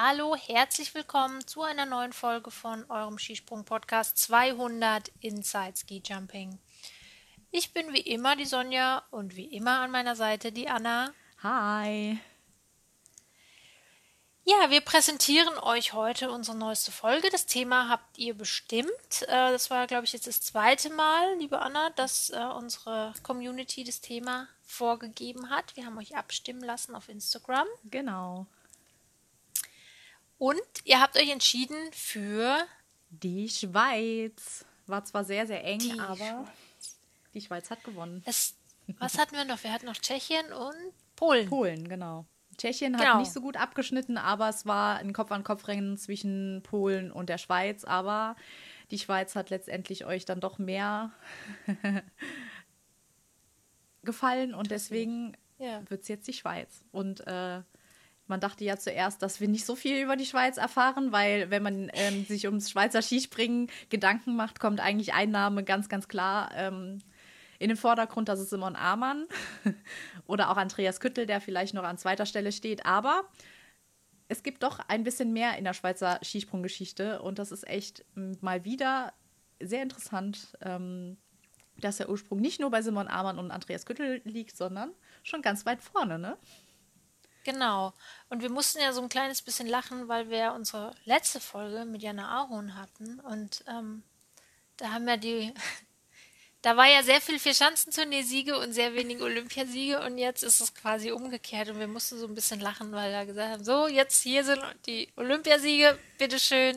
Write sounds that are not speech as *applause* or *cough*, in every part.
Hallo, herzlich willkommen zu einer neuen Folge von eurem Skisprung-Podcast 200 Inside Ski Jumping. Ich bin wie immer die Sonja und wie immer an meiner Seite die Anna. Hi. Ja, wir präsentieren euch heute unsere neueste Folge. Das Thema habt ihr bestimmt. Äh, das war, glaube ich, jetzt das zweite Mal, liebe Anna, dass äh, unsere Community das Thema vorgegeben hat. Wir haben euch abstimmen lassen auf Instagram. Genau. Und ihr habt euch entschieden für die Schweiz. War zwar sehr, sehr eng, Die aber Schweiz. die Schweiz hat gewonnen. es. Was hatten wir noch? Wir hatten noch Tschechien und Polen. Polen, genau. Tschechien Genau. hat nicht so gut abgeschnitten, aber es war ein Kopf-an-Kopf-Rennen zwischen Polen und der Schweiz. Aber die Schweiz hat letztendlich euch dann doch mehr *laughs* gefallen und deswegen Ja. wird es jetzt die Schweiz. Und äh, man dachte ja zuerst, dass wir nicht so viel über die Schweiz erfahren, weil wenn man ähm, sich ums Schweizer Skispringen Gedanken macht, kommt eigentlich ein Name ganz, ganz klar ähm, in den Vordergrund, das ist Simon Amann *laughs* oder auch Andreas Küttel, der vielleicht noch an zweiter Stelle steht. Aber es gibt doch ein bisschen mehr in der Schweizer Skisprunggeschichte und das ist echt m, mal wieder sehr interessant, ähm, dass der Ursprung nicht nur bei Simon Amann und Andreas Küttel liegt, sondern schon ganz weit vorne, ne? Genau. Und wir mussten ja so ein kleines bisschen lachen, weil wir unsere letzte Folge mit Jana Ahorn hatten. Und ähm, da haben ja die, da war ja sehr viel Vierschanzentournee-Siege und sehr wenig Olympiasiege. Und jetzt ist es quasi umgekehrt. Und wir mussten so ein bisschen lachen, weil wir gesagt haben, so, jetzt hier sind die Olympiasiege, bitteschön.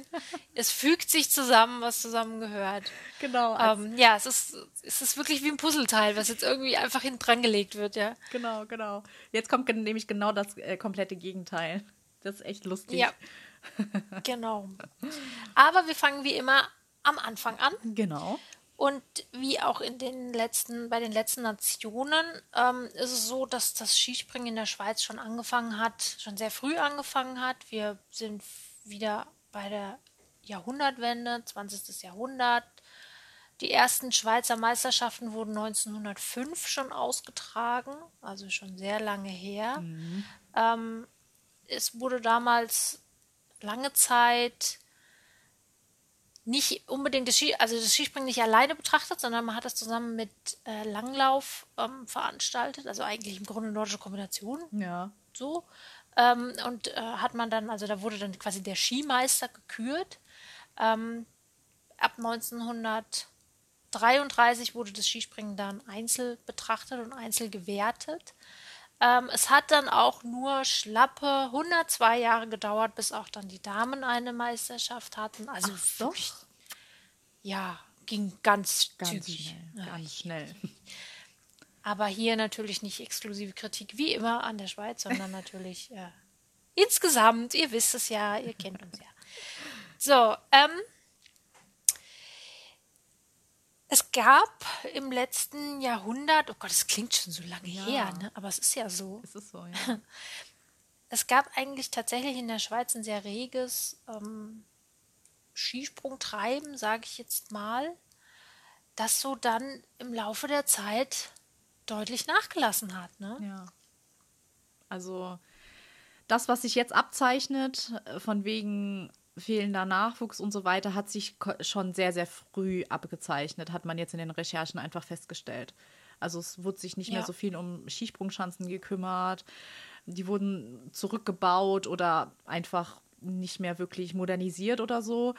es fügt sich zusammen, was zusammengehört. Genau, Ähm, ja, es ist, es ist wirklich wie ein Puzzleteil, was jetzt irgendwie einfach hinten dran gelegt wird, ja. genau, genau. Jetzt kommt nämlich genau das äh, komplette Gegenteil. Das ist echt lustig. Ja. *laughs* Genau. Aber wir fangen wie immer am Anfang an. Genau. Und wie auch in den letzten, bei den letzten Nationen ähm, ist es so, dass das Skispringen in der Schweiz schon angefangen hat, schon sehr früh angefangen hat. Wir sind wieder bei der Jahrhundertwende, 20. Jahrhundert. Die ersten Schweizer Meisterschaften wurden 1905 schon ausgetragen, also schon sehr lange her. Ähm, es wurde damals lange Zeit nicht unbedingt das Ski, also das Skispringen nicht alleine betrachtet, sondern man hat das zusammen mit äh, Langlauf ähm, veranstaltet, also eigentlich im Grunde nordische Kombination Ja. so. Ähm, und äh, hat man dann, also da wurde dann quasi der Skimeister gekürt. Ähm, ab 1933 wurde das Skispringen dann einzeln betrachtet und einzeln gewertet. Ähm, es hat dann auch nur schlappe 102 Jahre gedauert, bis auch dann die Damen eine Meisterschaft hatten. Also Ach, doch? ja, ging ganz, Ganz zügig. schnell. Ja. Ganz schnell. *laughs* Aber hier natürlich nicht exklusive Kritik, wie immer an der Schweiz, sondern *laughs* natürlich äh, insgesamt. Ihr wisst es ja, ihr kennt uns ja. So, ähm, es gab im letzten Jahrhundert, oh Gott, es klingt schon so lange Ja. her, ne? aber es ist ja so. Es ist so, ja. *laughs* Es gab eigentlich tatsächlich in der Schweiz ein sehr reges ähm, Skisprungtreiben, sage ich jetzt mal, das so dann im Laufe der Zeit deutlich nachgelassen hat. Ne? Ja. Also das, was sich jetzt abzeichnet, äh, von wegen fehlender Nachwuchs und so weiter, hat sich schon sehr, sehr früh abgezeichnet, hat man jetzt in den Recherchen einfach festgestellt. Also es wurde sich nicht mehr Ja. so viel um Skisprungschanzen gekümmert. Die wurden zurückgebaut oder einfach nicht mehr wirklich modernisiert oder so.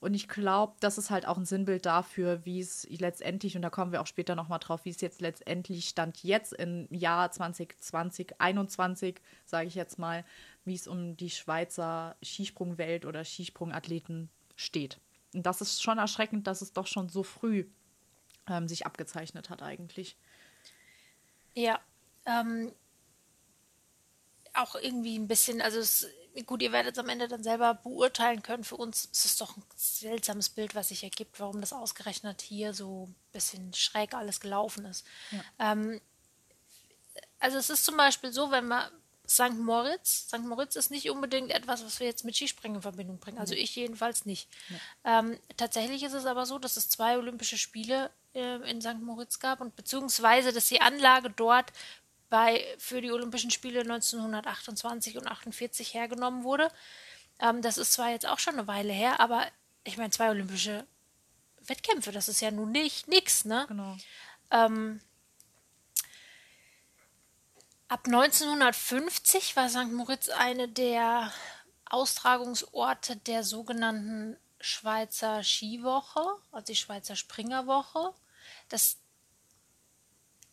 Und ich glaube, das ist halt auch ein Sinnbild dafür, wie es letztendlich, und da kommen wir auch später nochmal drauf, wie es jetzt letztendlich stand jetzt im Jahr 2020, 2021, sage ich jetzt mal, wie es um die Schweizer Skisprungwelt oder Skisprungathleten steht. Und das ist schon erschreckend, dass es doch schon so früh ähm, sich abgezeichnet hat eigentlich. Ja, ähm, auch irgendwie ein bisschen, also es, gut, ihr werdet es am Ende dann selber beurteilen können. Für uns ist es doch ein seltsames Bild, was sich ergibt, warum das ausgerechnet hier so ein bisschen schräg alles gelaufen ist. Ähm, also es ist zum Beispiel so, wenn man St. Moritz, St. Moritz ist nicht unbedingt etwas, was wir jetzt mit Skispringen in Verbindung bringen. Also ich jedenfalls nicht. Ähm, tatsächlich ist es aber so, dass es zwei Olympische Spiele äh, in St. Moritz gab und beziehungsweise, dass die Anlage dort bei, für die Olympischen Spiele 1928 und 48 hergenommen wurde. Ähm, das ist zwar jetzt auch schon eine Weile her, aber ich meine, zwei olympische Wettkämpfe, das ist ja nun nicht nix, ne? Genau. Ähm, ab 1950 war St. Moritz eine der Austragungsorte der sogenannten Schweizer Skiwoche, also die Schweizer Springerwoche. Das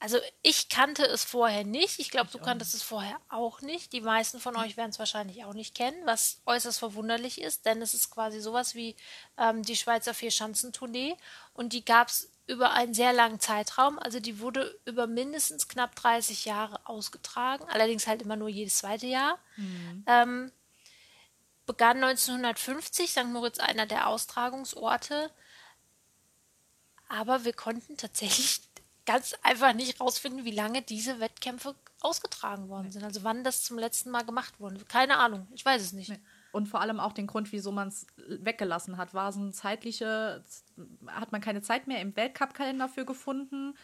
also ich kannte es vorher nicht. Ich glaube, du kanntest es vorher auch nicht. Die meisten von euch werden es wahrscheinlich auch nicht kennen, was äußerst verwunderlich ist, denn es ist quasi sowas wie ähm, die Schweizer Vierschanzentournee und die gab es über einen sehr langen Zeitraum. Also die wurde über mindestens knapp 30 Jahre ausgetragen, allerdings halt immer nur jedes zweite Jahr. Mhm. Ähm, begann 1950, St. Moritz einer der Austragungsorte. Aber wir konnten tatsächlich ganz einfach nicht rausfinden, wie lange diese Wettkämpfe ausgetragen worden sind. Also wann das zum letzten Mal gemacht wurde. Keine Ahnung, ich weiß es nicht. Nee. Und vor allem auch den Grund, wieso man es weggelassen hat. War es ein zeitliche, hat man keine Zeit mehr im Weltcup-Kalender für gefunden?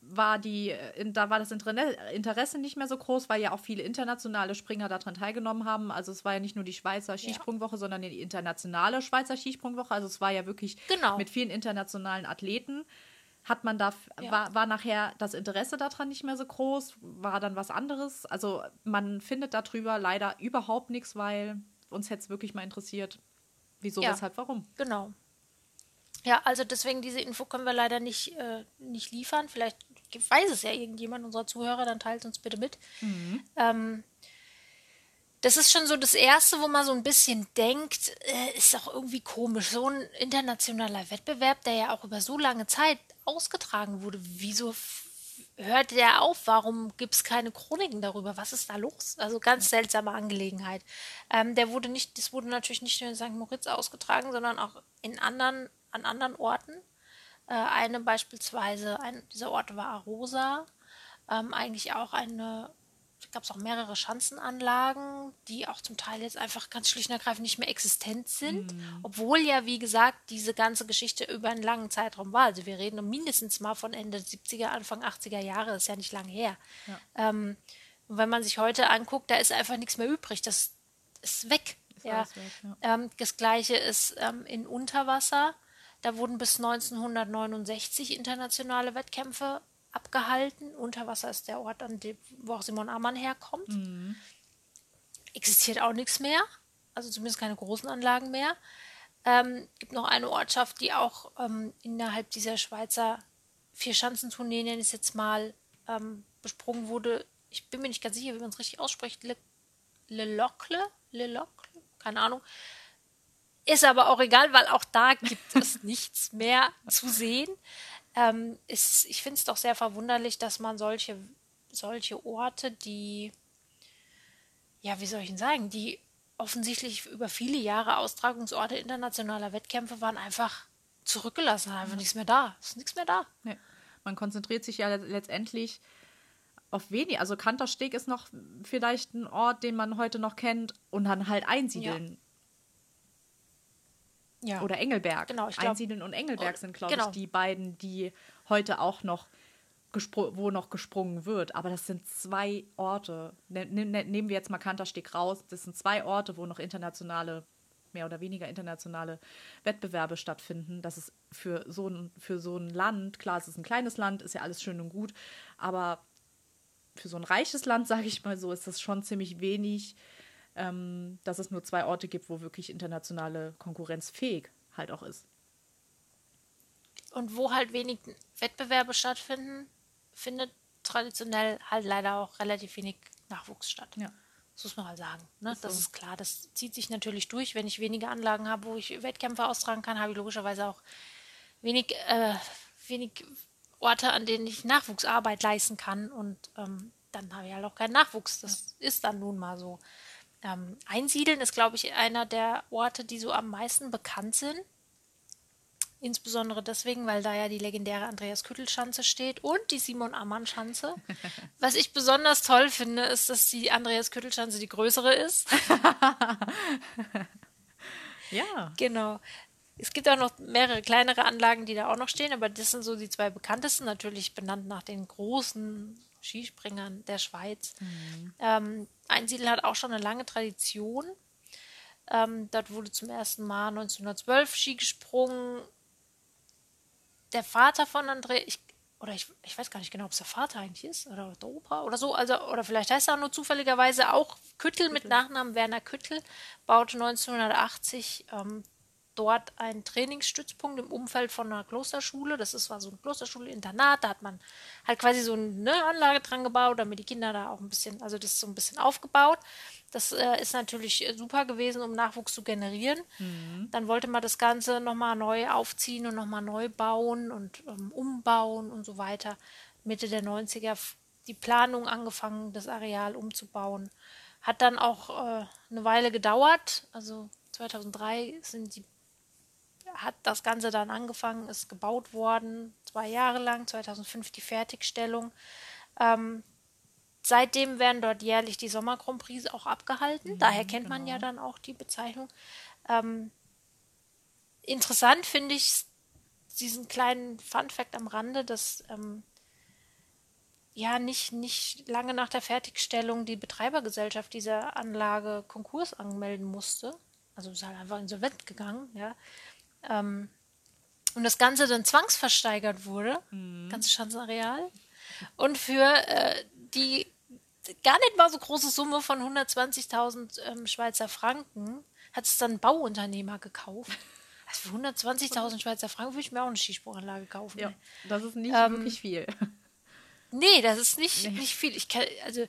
War die, da war das Interesse nicht mehr so groß, weil ja auch viele internationale Springer daran teilgenommen haben. Also es war ja nicht nur die Schweizer Skisprungwoche, ja. sondern die internationale Schweizer Skisprungwoche. Also es war ja wirklich genau. mit vielen internationalen Athleten hat man da, ja. war, war nachher das Interesse daran nicht mehr so groß, war dann was anderes. Also man findet darüber leider überhaupt nichts, weil uns hätte es wirklich mal interessiert, wieso, ja. weshalb, warum. Genau. Ja, also deswegen diese Info können wir leider nicht, äh, nicht liefern. Vielleicht weiß es ja irgendjemand unserer Zuhörer, dann teilt uns bitte mit. Mhm. Ähm, das ist schon so das Erste, wo man so ein bisschen denkt, äh, ist auch irgendwie komisch. So ein internationaler Wettbewerb, der ja auch über so lange Zeit ausgetragen wurde, wieso hörte der auf? Warum gibt es keine Chroniken darüber? Was ist da los? Also ganz seltsame Angelegenheit. Ähm, der wurde nicht, das wurde natürlich nicht nur in St. Moritz ausgetragen, sondern auch in anderen, an anderen Orten. Äh, eine beispielsweise, ein, dieser Ort war Arosa, ähm, eigentlich auch eine gab es auch mehrere Schanzenanlagen, die auch zum Teil jetzt einfach ganz schlicht und ergreifend nicht mehr existent sind. Mhm. Obwohl ja, wie gesagt, diese ganze Geschichte über einen langen Zeitraum war. Also wir reden mindestens mal von Ende 70er, Anfang 80er Jahre, das ist ja nicht lang her. Ja. Ähm, und wenn man sich heute anguckt, da ist einfach nichts mehr übrig. Das ist weg. Ist ja. Weg, ja. Ähm, das gleiche ist ähm, in Unterwasser. Da wurden bis 1969 internationale Wettkämpfe abgehalten. Unterwasser ist der Ort, an dem, wo auch Simon Ammann herkommt. Mhm. Existiert auch nichts mehr, also zumindest keine großen Anlagen mehr. Ähm, gibt noch eine Ortschaft, die auch ähm, innerhalb dieser Schweizer Vierschanzentournee, nenne ich es jetzt mal, ähm, besprungen wurde. Ich bin mir nicht ganz sicher, wie man es richtig ausspricht. Le, Le Locle? Le Locle? Keine Ahnung. Ist aber auch egal, weil auch da gibt es *laughs* nichts mehr zu sehen ähm, ist, ich finde es doch sehr verwunderlich, dass man solche, solche Orte, die, ja, wie soll ich denn sagen, die offensichtlich über viele Jahre Austragungsorte internationaler Wettkämpfe waren, einfach zurückgelassen haben. Einfach nichts mehr da. Es ist nichts mehr da. Nee. Man konzentriert sich ja letztendlich auf wenig. Also Kantersteg ist noch vielleicht ein Ort, den man heute noch kennt und dann halt einsiedeln. Ja. Oder Engelberg. Genau, ich glaub, Einsiedeln und Engelberg sind, glaube genau. ich, die beiden, die heute auch noch wo noch gesprungen wird. Aber das sind zwei Orte. Ne, ne, ne, nehmen wir jetzt mal Kantersteg raus. Das sind zwei Orte, wo noch internationale, mehr oder weniger internationale Wettbewerbe stattfinden. Das ist für so ein, für so ein Land, klar, es ist ein kleines Land, ist ja alles schön und gut, aber für so ein reiches Land, *laughs* sage ich mal so, ist das schon ziemlich wenig ähm, dass es nur zwei Orte gibt, wo wirklich internationale Konkurrenz fähig halt auch ist. Und wo halt wenig Wettbewerbe stattfinden, findet traditionell halt leider auch relativ wenig Nachwuchs statt. Ja. Das muss man halt sagen. Ne? Ist das so. ist klar. Das zieht sich natürlich durch. Wenn ich wenige Anlagen habe, wo ich Wettkämpfe austragen kann, habe ich logischerweise auch wenig, äh, wenig Orte, an denen ich Nachwuchsarbeit leisten kann. Und ähm, dann habe ich halt auch keinen Nachwuchs. Das ja. ist dann nun mal so. Ähm, Einsiedeln ist, glaube ich, einer der Orte, die so am meisten bekannt sind. Insbesondere deswegen, weil da ja die legendäre Andreas Küttel-Schanze steht und die Simon Ammann-Schanze. *laughs* Was ich besonders toll finde, ist, dass die Andreas Küttel-Schanze die größere ist. *laughs* ja. Genau. Es gibt auch noch mehrere kleinere Anlagen, die da auch noch stehen, aber das sind so die zwei bekanntesten, natürlich benannt nach den großen Skispringern der Schweiz. Mhm. Ähm, Einsiedel hat auch schon eine lange Tradition. Ähm, dort wurde zum ersten Mal 1912 Ski gesprungen. Der Vater von André, ich, oder ich, ich weiß gar nicht genau, ob es der Vater eigentlich ist oder der Opa oder so, also oder vielleicht heißt er auch nur zufälligerweise auch Küttel, Küttel. mit Nachnamen Werner Küttel, baute 1980 ähm, dort einen Trainingsstützpunkt im Umfeld von einer Klosterschule. Das ist, war so ein Klosterschule-Internat. Da hat man halt quasi so eine Anlage dran gebaut, damit die Kinder da auch ein bisschen, also das ist so ein bisschen aufgebaut. Das äh, ist natürlich super gewesen, um Nachwuchs zu generieren. Mhm. Dann wollte man das Ganze nochmal neu aufziehen und nochmal neu bauen und ähm, umbauen und so weiter. Mitte der 90er die Planung angefangen, das Areal umzubauen. Hat dann auch äh, eine Weile gedauert. Also 2003 sind die hat das Ganze dann angefangen, ist gebaut worden, zwei Jahre lang, 2005 die Fertigstellung. Ähm, seitdem werden dort jährlich die Sommer Grand Prix auch abgehalten. Mhm, Daher kennt genau. man ja genau. dann auch die Bezeichnung. Ähm, interessant finde ich diesen kleinen Fun-Fact am Rande, dass ähm, ja nicht, nicht lange nach der Fertigstellung die Betreibergesellschaft dieser Anlage Konkurs anmelden musste. Also ist halt einfach insolvent gegangen, ja. Ähm, und das Ganze dann zwangsversteigert wurde, mhm. ganze Schanzenareal. Und für äh, die gar nicht mal so große Summe von 120.000 ähm, Schweizer Franken hat es dann ein Bauunternehmer gekauft. Also für 120.000 Schweizer Franken würde ich mir auch eine Skisprunganlage kaufen. Ja, das ist nicht ähm, wirklich viel. *laughs* Nee, das ist nicht, nee. nicht viel. Ich kann, also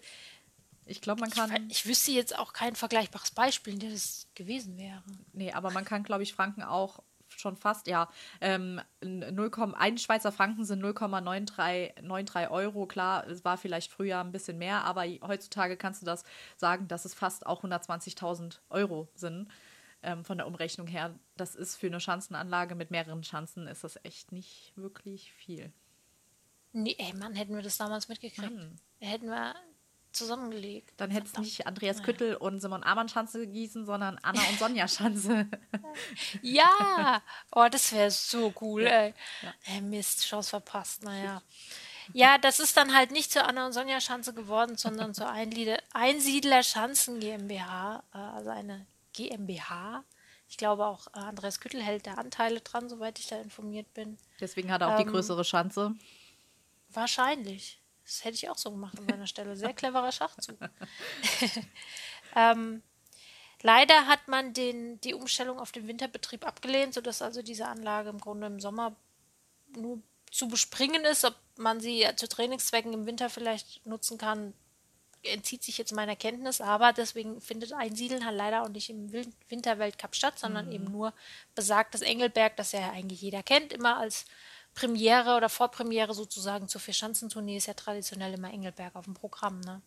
ich glaube, man kann. Ich, ich, wüsste jetzt auch kein vergleichbares Beispiel, in dem das gewesen wäre. Nee, aber man kann, glaube ich, Franken auch schon fast, ja, ähm, 0,1 Schweizer Franken sind 0,93 Euro. Klar, es war vielleicht früher ein bisschen mehr, aber heutzutage kannst du das sagen, dass es fast auch 120.000 Euro sind ähm, von der Umrechnung her. Das ist für eine Schanzenanlage mit mehreren Schanzen ist das echt nicht wirklich viel. Nee, ey Mann, hätten wir das damals mitgekriegt. Mann. Hätten wir zusammengelegt. Dann hätte es nicht Andreas. Küttel und Simon Amann Schanze gießen, sondern Anna und Sonja Schanze. *laughs* ja, oh, das wäre so cool, ey. Ja. Hey, Mist, Chance verpasst, naja. Ja, das ist dann halt nicht zur Anna und Sonja Schanze geworden, sondern zur Einsiedler Schanzen GmbH, äh, also eine GmbH. Ich glaube auch äh, Andreas Küttel hält da Anteile dran, soweit ich da informiert bin. Deswegen hat er auch ähm, die größere Schanze. Wahrscheinlich. Das hätte ich auch so gemacht an meiner Stelle. Sehr cleverer Schachzug. *laughs* ähm, leider hat man den, die Umstellung auf den Winterbetrieb abgelehnt, sodass also diese Anlage im Grunde im Sommer nur zu bespringen ist. Ob man sie zu Trainingszwecken im Winter vielleicht nutzen kann, entzieht sich jetzt meiner Kenntnis, aber deswegen findet Einsiedeln halt leider auch nicht im Winterweltcup statt, sondern mhm. eben nur besagtes Engelberg, das ja eigentlich jeder kennt, immer als Premiere oder Vorpremiere sozusagen zur Vierschanzentournee ist ja traditionell immer Engelberg auf dem Programm, ne?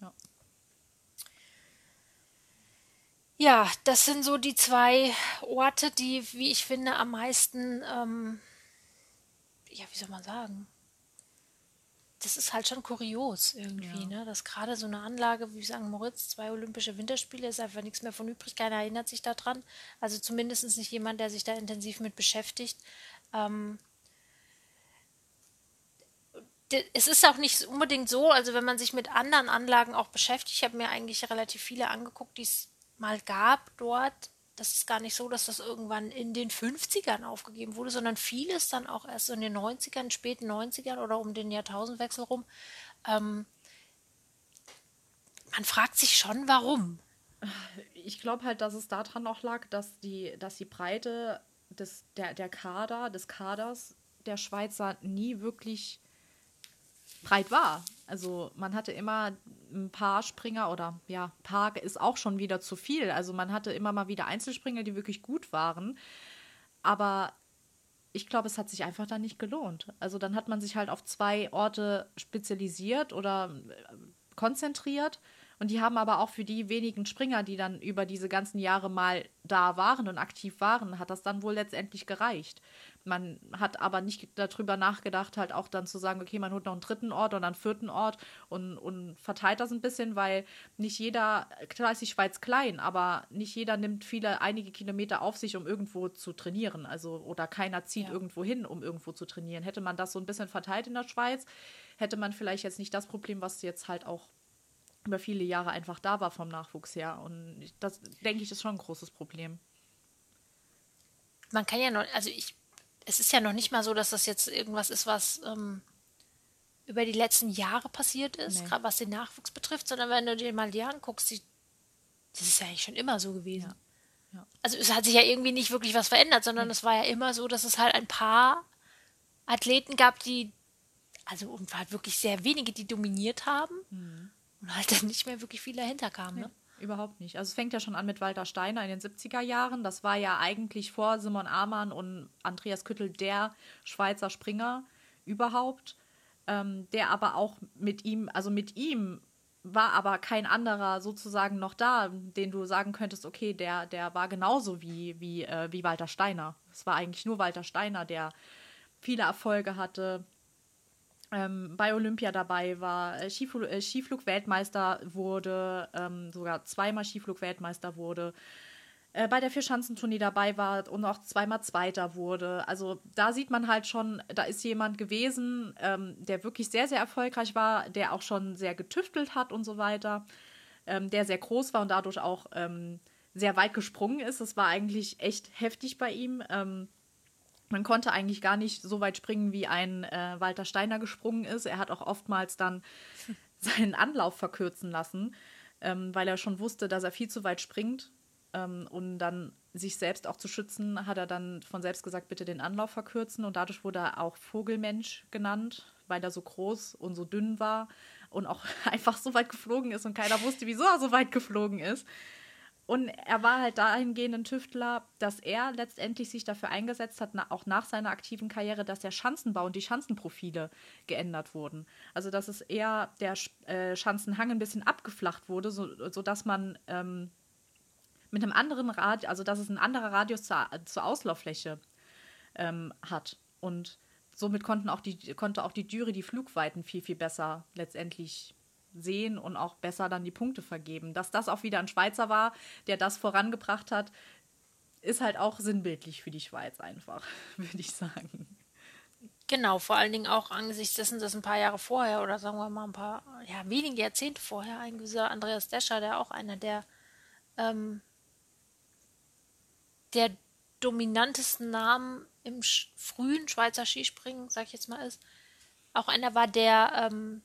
Ja. Ja, das sind so die zwei Orte, die, wie ich finde, am meisten, ähm, ja, wie soll man sagen? Das ist halt schon kurios irgendwie, ja. ne? Dass gerade so eine Anlage wie St. Moritz, zwei Olympische Winterspiele, ist einfach nichts mehr von übrig, keiner erinnert sich daran. Also zumindest nicht jemand, der sich da intensiv mit beschäftigt. Ähm, es ist auch nicht unbedingt so, also wenn man sich mit anderen Anlagen auch beschäftigt, ich habe mir eigentlich relativ viele angeguckt, die es mal gab dort. Das ist gar nicht so, dass das irgendwann in den 50ern aufgegeben wurde, sondern vieles dann auch erst in den 90ern, späten 90ern oder um den Jahrtausendwechsel rum. Ähm, man fragt sich schon, warum. Ich glaube halt, dass es daran auch lag, dass die, dass die Breite des, der, der Kader, des Kaders der Schweizer nie wirklich breit war. Also man hatte immer ein paar Springer oder ja, paar ist auch schon wieder zu viel. Also man hatte immer mal wieder Einzelspringer, die wirklich gut waren. Aber ich glaube, es hat sich einfach dann nicht gelohnt. Also dann hat man sich halt auf zwei Orte spezialisiert oder äh, konzentriert und die haben aber auch für die wenigen Springer, die dann über diese ganzen Jahre mal da waren und aktiv waren, hat das dann wohl letztendlich gereicht. Man hat aber nicht darüber nachgedacht, halt auch dann zu sagen, okay, man holt noch einen dritten Ort oder einen vierten Ort und, und verteilt das ein bisschen, weil nicht jeder, klar ist die Schweiz klein, aber nicht jeder nimmt viele, einige Kilometer auf sich, um irgendwo zu trainieren. Also, oder keiner zieht ja. irgendwo hin, um irgendwo zu trainieren. Hätte man das so ein bisschen verteilt in der Schweiz, hätte man vielleicht jetzt nicht das Problem, was jetzt halt auch über viele Jahre einfach da war vom Nachwuchs her. Und das, denke ich, ist schon ein großes Problem. Man kann ja noch, also ich, es ist ja noch nicht mal so, dass das jetzt irgendwas ist, was ähm, über die letzten Jahre passiert ist, nee. gerade was den Nachwuchs betrifft, sondern wenn du dir mal die anguckst, die, das ist ja eigentlich schon immer so gewesen. Ja. Ja. Also es hat sich ja irgendwie nicht wirklich was verändert, sondern nee. es war ja immer so, dass es halt ein paar Athleten gab, die, also und halt wirklich sehr wenige, die dominiert haben mhm. Und halt dann nicht mehr wirklich viel dahinter kam. Nee, ne? Überhaupt nicht. Also es fängt ja schon an mit Walter Steiner in den 70er Jahren. Das war ja eigentlich vor Simon Amann und Andreas Küttel der Schweizer Springer überhaupt, ähm, der aber auch mit ihm, also mit ihm war aber kein anderer sozusagen noch da, den du sagen könntest, okay, der, der war genauso wie, wie, äh, wie Walter Steiner. Es war eigentlich nur Walter Steiner, der viele Erfolge hatte, ähm, bei Olympia dabei war, äh, Skiflug, äh, Skiflug-Weltmeister wurde, ähm, sogar zweimal Skiflug-Weltmeister wurde, äh, bei der Vierschanzentournee dabei war und auch zweimal Zweiter wurde. Also da sieht man halt schon, da ist jemand gewesen, ähm, der wirklich sehr, sehr erfolgreich war, der auch schon sehr getüftelt hat und so weiter, ähm, der sehr groß war und dadurch auch ähm, sehr weit gesprungen ist. Das war eigentlich echt heftig bei ihm. Man konnte eigentlich gar nicht so weit springen, wie ein äh, Walter Steiner gesprungen ist. Er hat auch oftmals dann *laughs* seinen Anlauf verkürzen lassen, ähm, weil er schon wusste, dass er viel zu weit springt. Ähm, und dann sich selbst auch zu schützen, hat er dann von selbst gesagt, bitte den Anlauf verkürzen. Und dadurch wurde er auch Vogelmensch genannt, weil er so groß und so dünn war und auch *laughs* einfach so weit geflogen ist und keiner wusste, wieso er so weit geflogen ist. Und er war halt dahingehend ein Tüftler, dass er letztendlich sich dafür eingesetzt hat, auch nach seiner aktiven Karriere, dass der Schanzenbau und die Schanzenprofile geändert wurden. Also dass es eher der äh, Schanzenhang ein bisschen abgeflacht wurde, so, sodass man ähm, mit einem anderen Radius, also dass es ein anderer Radius zur, zur Auslauffläche ähm, hat. Und somit konnten auch die, konnte auch die Düre die Flugweiten viel, viel besser letztendlich sehen und auch besser dann die Punkte vergeben. Dass das auch wieder ein Schweizer war, der das vorangebracht hat, ist halt auch sinnbildlich für die Schweiz einfach, *laughs* würde ich sagen. Genau, vor allen Dingen auch angesichts dessen, dass ein paar Jahre vorher oder sagen wir mal ein paar, ja, wenige Jahrzehnte vorher ein gewisser Andreas Descher, der auch einer der, ähm, der dominantesten Namen im frühen Schweizer Skispringen, sag ich jetzt mal, ist, auch einer war, der ähm,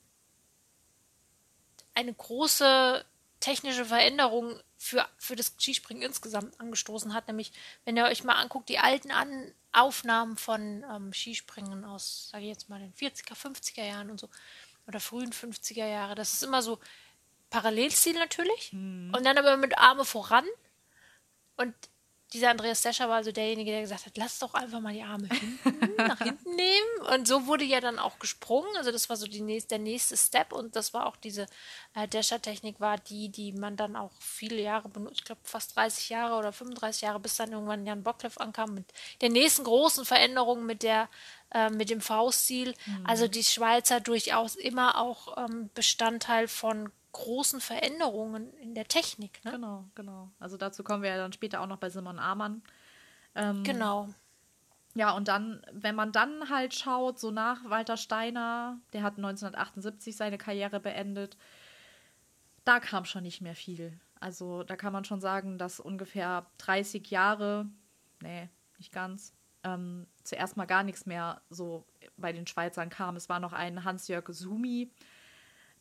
eine große technische Veränderung für, für das Skispringen insgesamt angestoßen hat. Nämlich, wenn ihr euch mal anguckt, die alten An Aufnahmen von ähm, Skispringen aus, sage ich jetzt mal, den 40er, 50er Jahren und so, oder frühen 50er Jahre, das ist immer so Parallelstil natürlich mhm. und dann aber mit Arme voran. Und dieser Andreas Descher war also derjenige, der gesagt hat, lass doch einfach mal die Arme *laughs* hinten, nach hinten nehmen. Und so wurde ja dann auch gesprungen. Also das war so die nächste, der nächste Step. Und das war auch diese äh, Descher-Technik, war die, die man dann auch viele Jahre benutzt, ich glaube fast 30 Jahre oder 35 Jahre, bis dann irgendwann Jan Bockleff ankam mit der nächsten großen Veränderung mit der äh, mit dem V-Stil. Mhm. Also die Schweizer durchaus immer auch ähm, Bestandteil von großen Veränderungen in der Technik. Ne? Genau, genau. Also dazu kommen wir ja dann später auch noch bei Simon Amann. Ähm, genau. Ja, und dann, wenn man dann halt schaut, so nach Walter Steiner, der hat 1978 seine Karriere beendet, da kam schon nicht mehr viel. Also da kann man schon sagen, dass ungefähr 30 Jahre, nee, nicht ganz, ähm, zuerst mal gar nichts mehr so bei den Schweizern kam. Es war noch ein Hans-Jörg Sumi,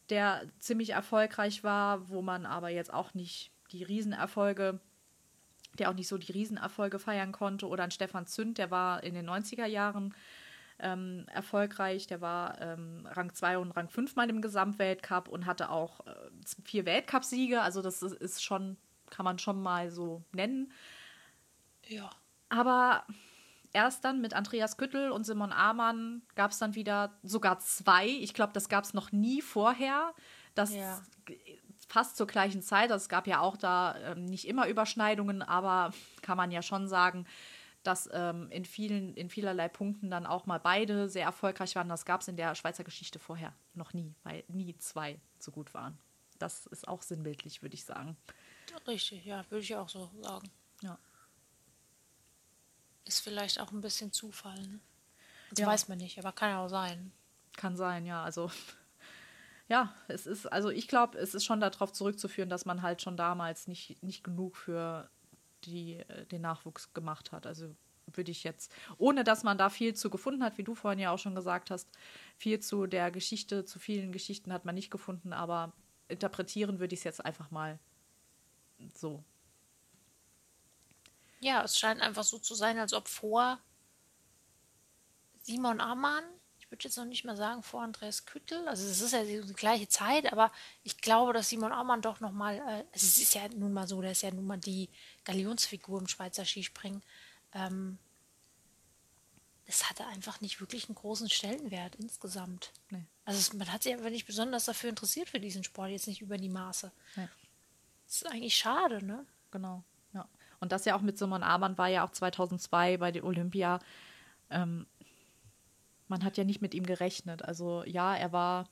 der ziemlich erfolgreich war, wo man aber jetzt auch nicht die Riesenerfolge, der auch nicht so die Riesenerfolge feiern konnte. Oder ein Stefan Zünd, der war in den 90er Jahren ähm, erfolgreich. Der war ähm, Rang 2 und Rang 5 mal im Gesamtweltcup und hatte auch äh, vier Weltcupsiege. Also das ist, ist schon, kann man schon mal so nennen. Ja. Aber erst dann mit Andreas Güttel und Simon Amann gab es dann wieder sogar zwei. Ich glaube, das gab es noch nie vorher. Das ja. fast zur gleichen Zeit. Also es gab ja auch da ähm, nicht immer Überschneidungen, aber kann man ja schon sagen, dass ähm, in vielen, in vielerlei Punkten dann auch mal beide sehr erfolgreich waren. Das gab es in der Schweizer Geschichte vorher noch nie, weil nie zwei so gut waren. Das ist auch sinnbildlich, würde ich sagen. Richtig, ja, würde ich auch so sagen. Ist vielleicht auch ein bisschen Zufall. Ne? Das ja. weiß man nicht, aber kann ja auch sein. Kann sein, ja. Also *laughs* ja, es ist, also ich glaube, es ist schon darauf zurückzuführen, dass man halt schon damals nicht, nicht genug für die, äh, den Nachwuchs gemacht hat. Also würde ich jetzt, ohne dass man da viel zu gefunden hat, wie du vorhin ja auch schon gesagt hast, viel zu der Geschichte, zu vielen Geschichten hat man nicht gefunden, aber interpretieren würde ich es jetzt einfach mal so. Ja, es scheint einfach so zu sein, als ob vor Simon Ammann ich würde jetzt noch nicht mal sagen vor Andreas Küttel, also es ist ja die gleiche Zeit, aber ich glaube, dass Simon Aumann doch nochmal, äh, es ist ja nun mal so, der ist ja nun mal die Galionsfigur im Schweizer Skispringen. Ähm, es hatte einfach nicht wirklich einen großen Stellenwert insgesamt. Nee. Also es, man hat sich einfach nicht besonders dafür interessiert für diesen Sport, jetzt nicht über die Maße. Nee. Das ist eigentlich schade, ne? Genau. Und das ja auch mit Simon Amann war ja auch 2002 bei der Olympia. Ähm, man hat ja nicht mit ihm gerechnet. Also ja, er war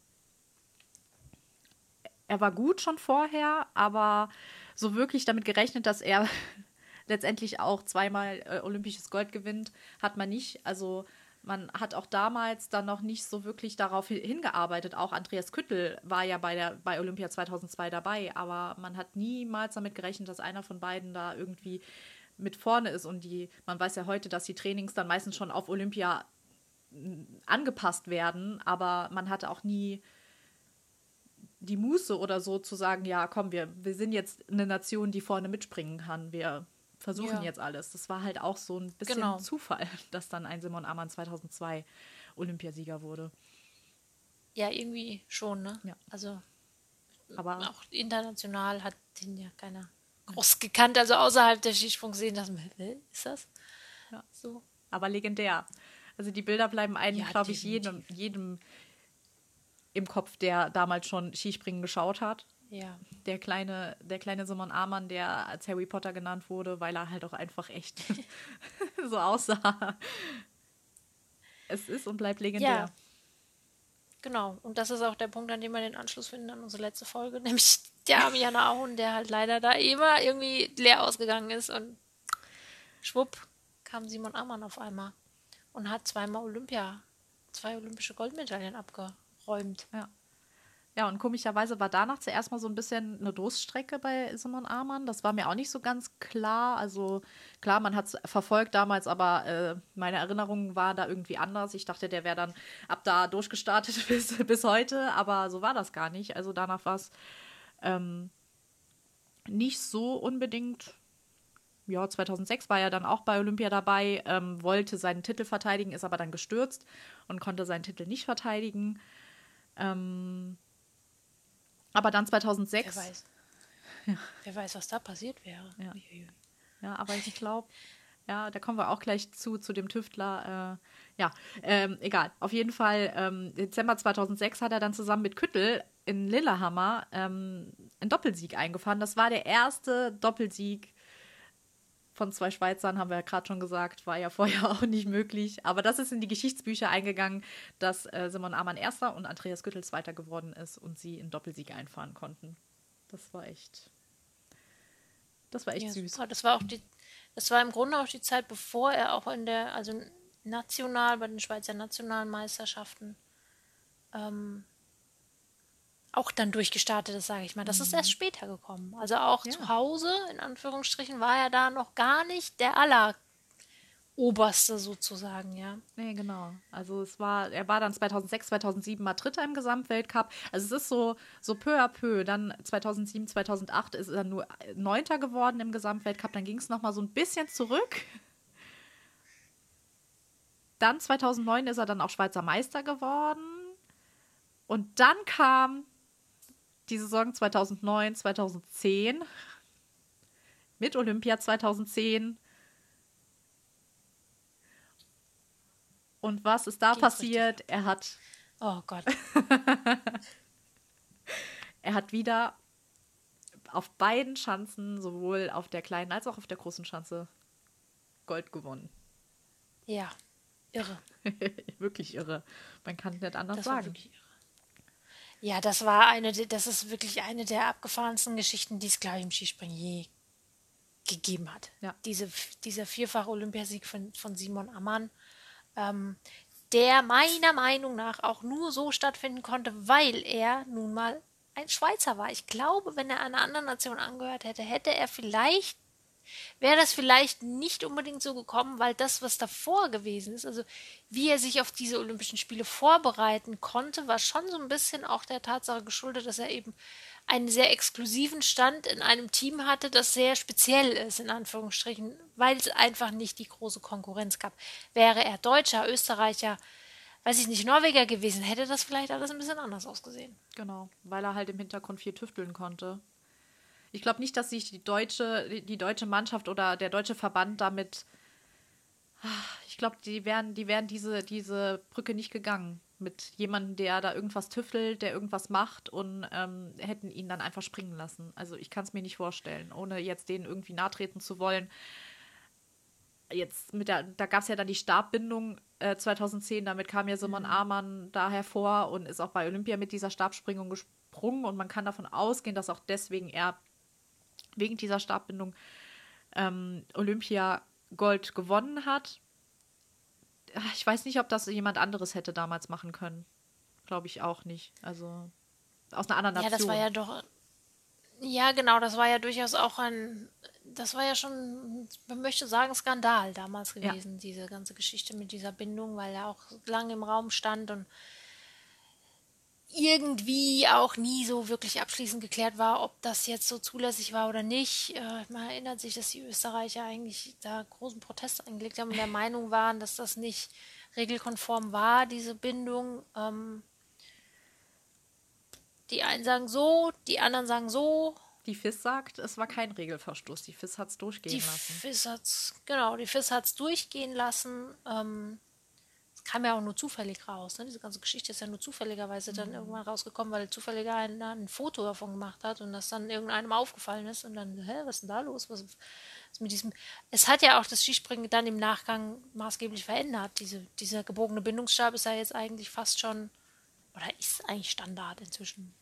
er war gut schon vorher, aber so wirklich damit gerechnet, dass er *laughs* letztendlich auch zweimal äh, olympisches Gold gewinnt, hat man nicht. Also man hat auch damals dann noch nicht so wirklich darauf hingearbeitet. Auch Andreas Küttel war ja bei, der, bei Olympia 2002 dabei, aber man hat niemals damit gerechnet, dass einer von beiden da irgendwie mit vorne ist. Und die, man weiß ja heute, dass die Trainings dann meistens schon auf Olympia angepasst werden, aber man hatte auch nie die Muße oder so zu sagen, ja, komm, wir, wir sind jetzt eine Nation, die vorne mitspringen kann. Wir versuchen ja. jetzt alles. Das war halt auch so ein bisschen genau. Zufall, *laughs* dass dann ein Simon Amann 2002 Olympiasieger wurde. Ja, irgendwie schon, ne? Ja. Also, aber auch international hat den ja keiner groß gekannt, also außerhalb der Skisprung-Szene, dass man, ist das? Ja. So. Aber legendär. Also die Bilder bleiben einem, ja, glaube ich, jedem, jedem im Kopf, der damals schon Skispringen geschaut hat. Ja. Der kleine, der kleine Simon Amann, der als Harry Potter genannt wurde, weil er halt auch einfach echt *laughs* so aussah. Es ist und bleibt legendär. Ja. Genau. Und das ist auch der Punkt, an dem wir den Anschluss finden an unsere letzte Folge, *laughs* nämlich der Jan Ahun, der halt leider da immer irgendwie leer ausgegangen ist und schwupp kam Simon Ammann auf einmal und hat zweimal Olympia, zwei olympische Goldmedaillen abgeräumt. Ja. Ja, und komischerweise war danach zuerst mal so ein bisschen eine Durststrecke bei Simon Amann. Das war mir auch nicht so ganz klar. Also klar, man hat es verfolgt damals, aber äh, meine Erinnerung war da irgendwie anders. Ich dachte, der wäre dann ab da durchgestartet *laughs* bis, bis heute, aber so war das gar nicht. Also danach war es ähm, nicht so unbedingt ja, 2006 war er dann auch bei Olympia dabei, ähm, wollte seinen Titel verteidigen, ist aber dann gestürzt und konnte seinen Titel nicht verteidigen. Ähm, aber dann 2006. Wer weiß, ja. Wer weiß was da passiert wäre. Ja, ja aber ich glaube, ja, da kommen wir auch gleich zu, zu dem Tüftler. Äh, ja, ähm, egal. Auf jeden Fall, ähm, Dezember 2006 hat er dann zusammen mit Küttel in Lillehammer ähm, einen Doppelsieg eingefahren. Das war der erste Doppelsieg von zwei Schweizern, haben wir ja gerade schon gesagt, war ja *laughs* vorher auch nicht möglich. Aber das ist in die Geschichtsbücher eingegangen, dass äh, Simon Amann erster und Andreas Güttel zweiter geworden ist und sie in Doppelsieg einfahren konnten. Das war echt. Das war echt ja, süß. Super. Das war auch die, das war im Grunde auch die Zeit, bevor er auch in der, also national bei den Schweizer Nationalmeisterschaften ähm, auch dann durchgestartet ist, sage ich mal. Das mhm. ist erst später gekommen. Also auch ja. zu Hause, in Anführungsstrichen, war er da noch gar nicht der alleroberste sozusagen, ja. Nee, genau. Also es war, er war dann 2006, 2007 mal Dritter im Gesamtweltcup. Also es ist so, so peu à peu. Dann 2007, 2008 ist er nur Neunter geworden im Gesamtweltcup. Dann ging es nochmal so ein bisschen zurück. Dann 2009 ist er dann auch Schweizer Meister geworden. Und dann kam die Saison 2009, 2010 mit Olympia 2010. Und was ist da Geht passiert? Richtig. Er hat. Oh Gott. *laughs* er hat wieder auf beiden Schanzen, sowohl auf der kleinen als auch auf der großen Schanze, Gold gewonnen. Ja, irre. *laughs* wirklich irre. Man kann es nicht anders das sagen. Wirklich irre. Ja, das war eine, das ist wirklich eine der abgefahrensten Geschichten, die es, glaube ich, im Skispringen je gegeben hat. Ja. Diese, dieser vierfache Olympiasieg von, von Simon Ammann, ähm, der meiner Meinung nach auch nur so stattfinden konnte, weil er nun mal ein Schweizer war. Ich glaube, wenn er einer anderen Nation angehört hätte, hätte er vielleicht wäre das vielleicht nicht unbedingt so gekommen, weil das, was davor gewesen ist, also wie er sich auf diese Olympischen Spiele vorbereiten konnte, war schon so ein bisschen auch der Tatsache geschuldet, dass er eben einen sehr exklusiven Stand in einem Team hatte, das sehr speziell ist, in Anführungsstrichen, weil es einfach nicht die große Konkurrenz gab. Wäre er Deutscher, Österreicher, weiß ich nicht, Norweger gewesen, hätte das vielleicht alles ein bisschen anders ausgesehen. Genau, weil er halt im Hintergrund viel tüfteln konnte. Ich glaube nicht, dass sich die deutsche, die deutsche Mannschaft oder der deutsche Verband damit. Ich glaube, die wären, die wären diese, diese Brücke nicht gegangen mit jemandem, der da irgendwas tüffelt, der irgendwas macht und ähm, hätten ihn dann einfach springen lassen. Also ich kann es mir nicht vorstellen, ohne jetzt denen irgendwie nahtreten zu wollen. Jetzt mit der, da gab es ja dann die Stabbindung äh, 2010, damit kam ja Simon mhm. Amann da hervor und ist auch bei Olympia mit dieser Stabspringung gesprungen und man kann davon ausgehen, dass auch deswegen er wegen dieser Stabbindung ähm, Olympia Gold gewonnen hat. Ich weiß nicht, ob das jemand anderes hätte damals machen können. Glaube ich auch nicht. Also aus einer anderen Nation. Ja, das war ja doch. Ja, genau, das war ja durchaus auch ein. Das war ja schon, man möchte sagen, Skandal damals gewesen, ja. diese ganze Geschichte mit dieser Bindung, weil er auch lange im Raum stand und irgendwie auch nie so wirklich abschließend geklärt war, ob das jetzt so zulässig war oder nicht. Äh, man erinnert sich, dass die Österreicher eigentlich da großen Protest eingelegt haben und der Meinung waren, dass das nicht regelkonform war, diese Bindung. Ähm, die einen sagen so, die anderen sagen so. Die FIS sagt, es war kein Regelverstoß. Die FIS hat es durchgehen die lassen. FIS hat's, genau, die FIS hat es durchgehen lassen. Ähm, kam ja auch nur zufällig raus. Ne? Diese ganze Geschichte ist ja nur zufälligerweise dann mhm. irgendwann rausgekommen, weil zufälliger ein, ein Foto davon gemacht hat und das dann irgendeinem aufgefallen ist und dann, hä, was ist denn da los? Was ist mit diesem. Es hat ja auch das Skispringen dann im Nachgang maßgeblich verändert. Diese, dieser gebogene Bindungsstab ist ja jetzt eigentlich fast schon, oder ist eigentlich Standard inzwischen.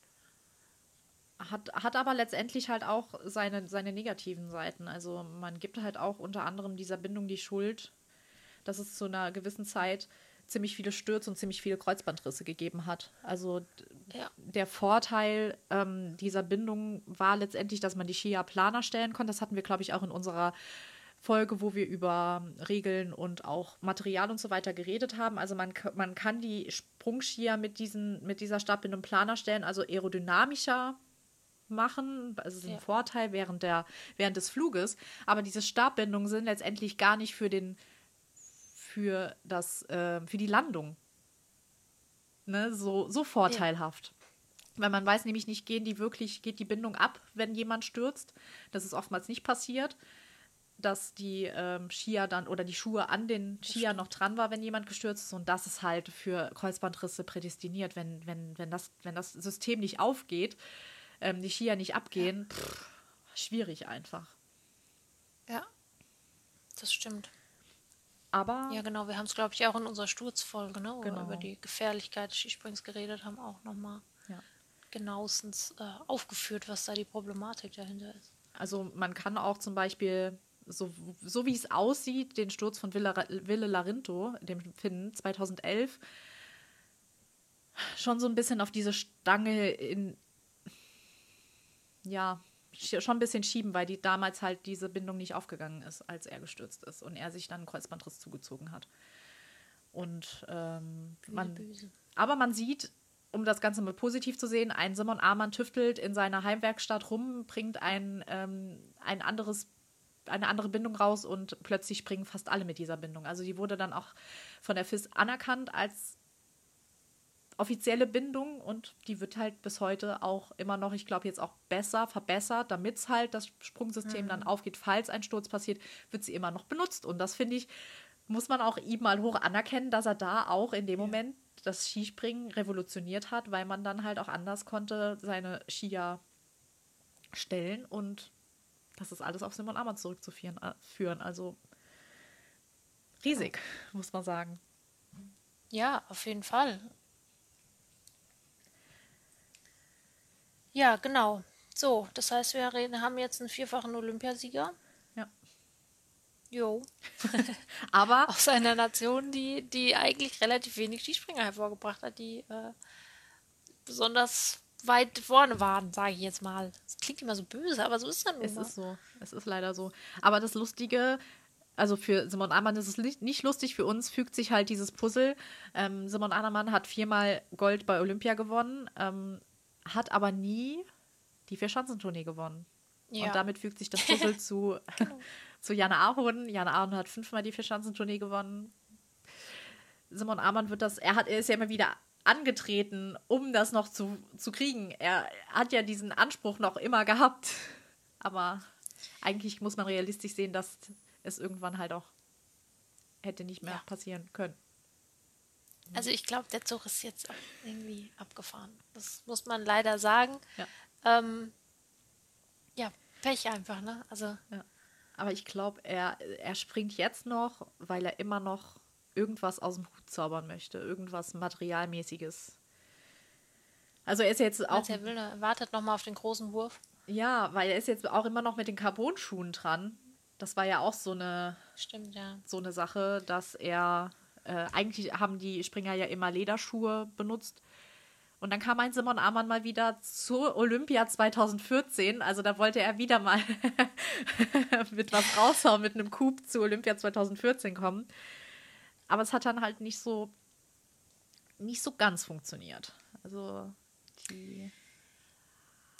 Hat, hat aber letztendlich halt auch seine, seine negativen Seiten. Also man gibt halt auch unter anderem dieser Bindung die Schuld, dass es zu einer gewissen Zeit ziemlich viele Stürze und ziemlich viele Kreuzbandrisse gegeben hat. Also ja. der Vorteil ähm, dieser Bindung war letztendlich, dass man die Skier planer stellen konnte. Das hatten wir, glaube ich, auch in unserer Folge, wo wir über Regeln und auch Material und so weiter geredet haben. Also man, man kann die Sprungskier mit, diesen, mit dieser Stabbindung planer stellen, also aerodynamischer machen. Also es ist ein ja. Vorteil während, der, während des Fluges. Aber diese Stabbindungen sind letztendlich gar nicht für den für, das, äh, für die Landung. Ne? So, so vorteilhaft. Ja. Weil man weiß nämlich nicht, gehen die wirklich, geht die Bindung ab, wenn jemand stürzt. Das ist oftmals nicht passiert, dass die ähm, Skier dann oder die Schuhe an den Skier noch dran war, wenn jemand gestürzt ist. Und das ist halt für Kreuzbandrisse prädestiniert, wenn, wenn, wenn, das, wenn das System nicht aufgeht, ähm, die Skier nicht abgehen, ja. pff, schwierig einfach. Ja, das stimmt. Aber ja, genau, wir haben es, glaube ich, auch in unserer Sturzfolge, ne, wo genau. wir über die Gefährlichkeit des Skisprings geredet haben, auch nochmal ja. genauestens äh, aufgeführt, was da die Problematik dahinter ist. Also man kann auch zum Beispiel, so, so wie es aussieht, den Sturz von Ville, Ville Larinto, dem Finnen, 2011, schon so ein bisschen auf diese Stange in, ja, schon ein bisschen schieben, weil die damals halt diese Bindung nicht aufgegangen ist, als er gestürzt ist und er sich dann einen Kreuzbandriss zugezogen hat. Und ähm, man, aber man sieht, um das Ganze mal positiv zu sehen, ein Simon Amann tüftelt in seiner Heimwerkstatt rum, bringt ein, ähm, ein anderes eine andere Bindung raus und plötzlich springen fast alle mit dieser Bindung. Also die wurde dann auch von der FIS anerkannt als offizielle Bindung und die wird halt bis heute auch immer noch, ich glaube, jetzt auch besser verbessert, damit es halt das Sprungsystem mhm. dann aufgeht, falls ein Sturz passiert, wird sie immer noch benutzt. Und das finde ich, muss man auch ihm mal hoch anerkennen, dass er da auch in dem ja. Moment das Skispringen revolutioniert hat, weil man dann halt auch anders konnte seine Skier stellen und das ist alles auf Simon Ammann zurückzuführen. Äh. Also riesig, muss man sagen. Ja, auf jeden Fall. Ja, genau. So, das heißt, wir reden, haben jetzt einen vierfachen Olympiasieger. Ja. Jo. *laughs* Aber *laughs* Aus einer Nation, die, die eigentlich relativ wenig Skispringer hervorgebracht hat, die äh, besonders weit vorne waren, sage ich jetzt mal. Das klingt immer so böse, aber so ist es dann nun es mal. ist so. Es ist leider so. Aber das Lustige, also für Simon Amann ist es nicht, nicht lustig, für uns fügt sich halt dieses Puzzle. Ähm, Simon Amann hat viermal Gold bei Olympia gewonnen, ähm, hat aber nie die Vierschanzentournee gewonnen. Ja. Und damit fügt sich das *laughs* Puzzle zu, *laughs* zu Jana Ahorn. Jana Ahorn hat fünfmal die Vierschanzentournee gewonnen. Simon Amann wird das, er hat, er ist ja immer wieder angetreten, um das noch zu, zu kriegen. Er hat ja diesen Anspruch noch immer gehabt. *laughs* Aber eigentlich muss man realistisch sehen, dass es irgendwann halt auch hätte nicht mehr Ja. passieren können. Also ich glaube, der Zug ist jetzt irgendwie abgefahren. Das muss man leider sagen. Ja. Ähm, ja, Pech einfach, ne? Also Ja. Aber ich glaube, er, er springt jetzt noch, weil er immer noch irgendwas aus dem Hut zaubern möchte. Irgendwas Materialmäßiges. Also er ist jetzt auch. auch, er will, er wartet nochmal auf den großen Wurf. Ja, weil er ist jetzt auch immer noch mit den Carbon-Schuhen dran. Das war ja auch so eine, Stimmt, ja. so eine Sache, dass er. Äh, eigentlich haben die Springer ja immer Lederschuhe benutzt. Und dann kam ein Simon Amann mal wieder zur Olympia 2014. Also da wollte er wieder mal *laughs* mit was raushauen, mit einem Coup zu Olympia 2014 kommen. Aber es hat dann halt nicht so nicht so ganz funktioniert. Also die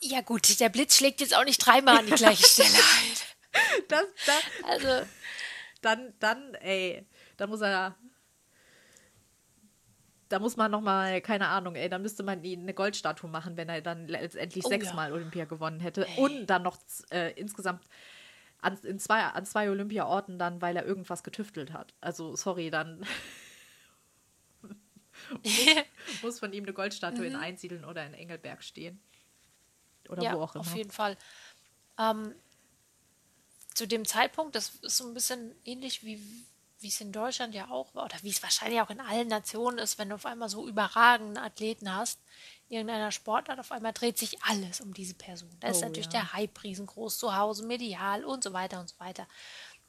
Ja gut, der Blitz schlägt jetzt auch nicht dreimal an die gleiche *laughs* Stelle ein. das, das, Also, dann, dann, ey, da muss er. Da muss man noch mal, keine Ahnung, ey, dann müsste man ihn eine Goldstatue machen, wenn er dann letztendlich Oh, sechsmal ja. Olympia gewonnen hätte. Und dann noch äh, insgesamt an, in zwei, an zwei Olympiaorten dann, weil er irgendwas getüftelt hat. Also, sorry, dann *laughs* *laughs* muss von ihm eine Goldstatue in Einsiedeln oder in Engelberg stehen. Oder Mhm. ja, wo auch immer. auf jeden Fall. Ähm, zu dem Zeitpunkt, das ist so ein bisschen ähnlich wie wie es in Deutschland ja auch war, oder wie es wahrscheinlich auch in allen Nationen ist, wenn du auf einmal so überragende Athleten hast, in irgendeiner Sportart, auf einmal dreht sich alles um diese Person. Da ist Oh, natürlich ja. der Hype riesengroß zu Hause, medial und so weiter und so weiter.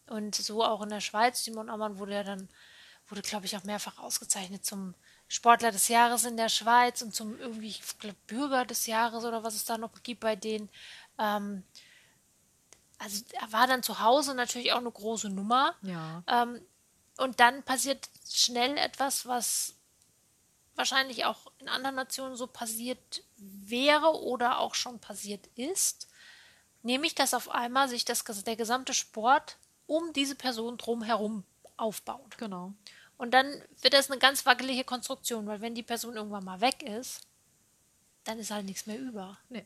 Und so auch in der Schweiz, Simon Ammann wurde ja dann, wurde glaube ich auch mehrfach ausgezeichnet zum Sportler des Jahres in der Schweiz und zum irgendwie, ich glaube, Bürger des Jahres oder was es da noch gibt bei denen. Ähm, also er war dann zu Hause natürlich auch eine große Nummer. Ja. Ähm, und dann passiert schnell etwas, was wahrscheinlich auch in anderen Nationen so passiert wäre oder auch schon passiert ist. Nämlich, dass auf einmal sich das, der gesamte Sport um diese Person drumherum aufbaut. Genau. Und dann wird das eine ganz wackelige Konstruktion, weil wenn die Person irgendwann mal weg ist, dann ist halt nichts mehr über. Nee.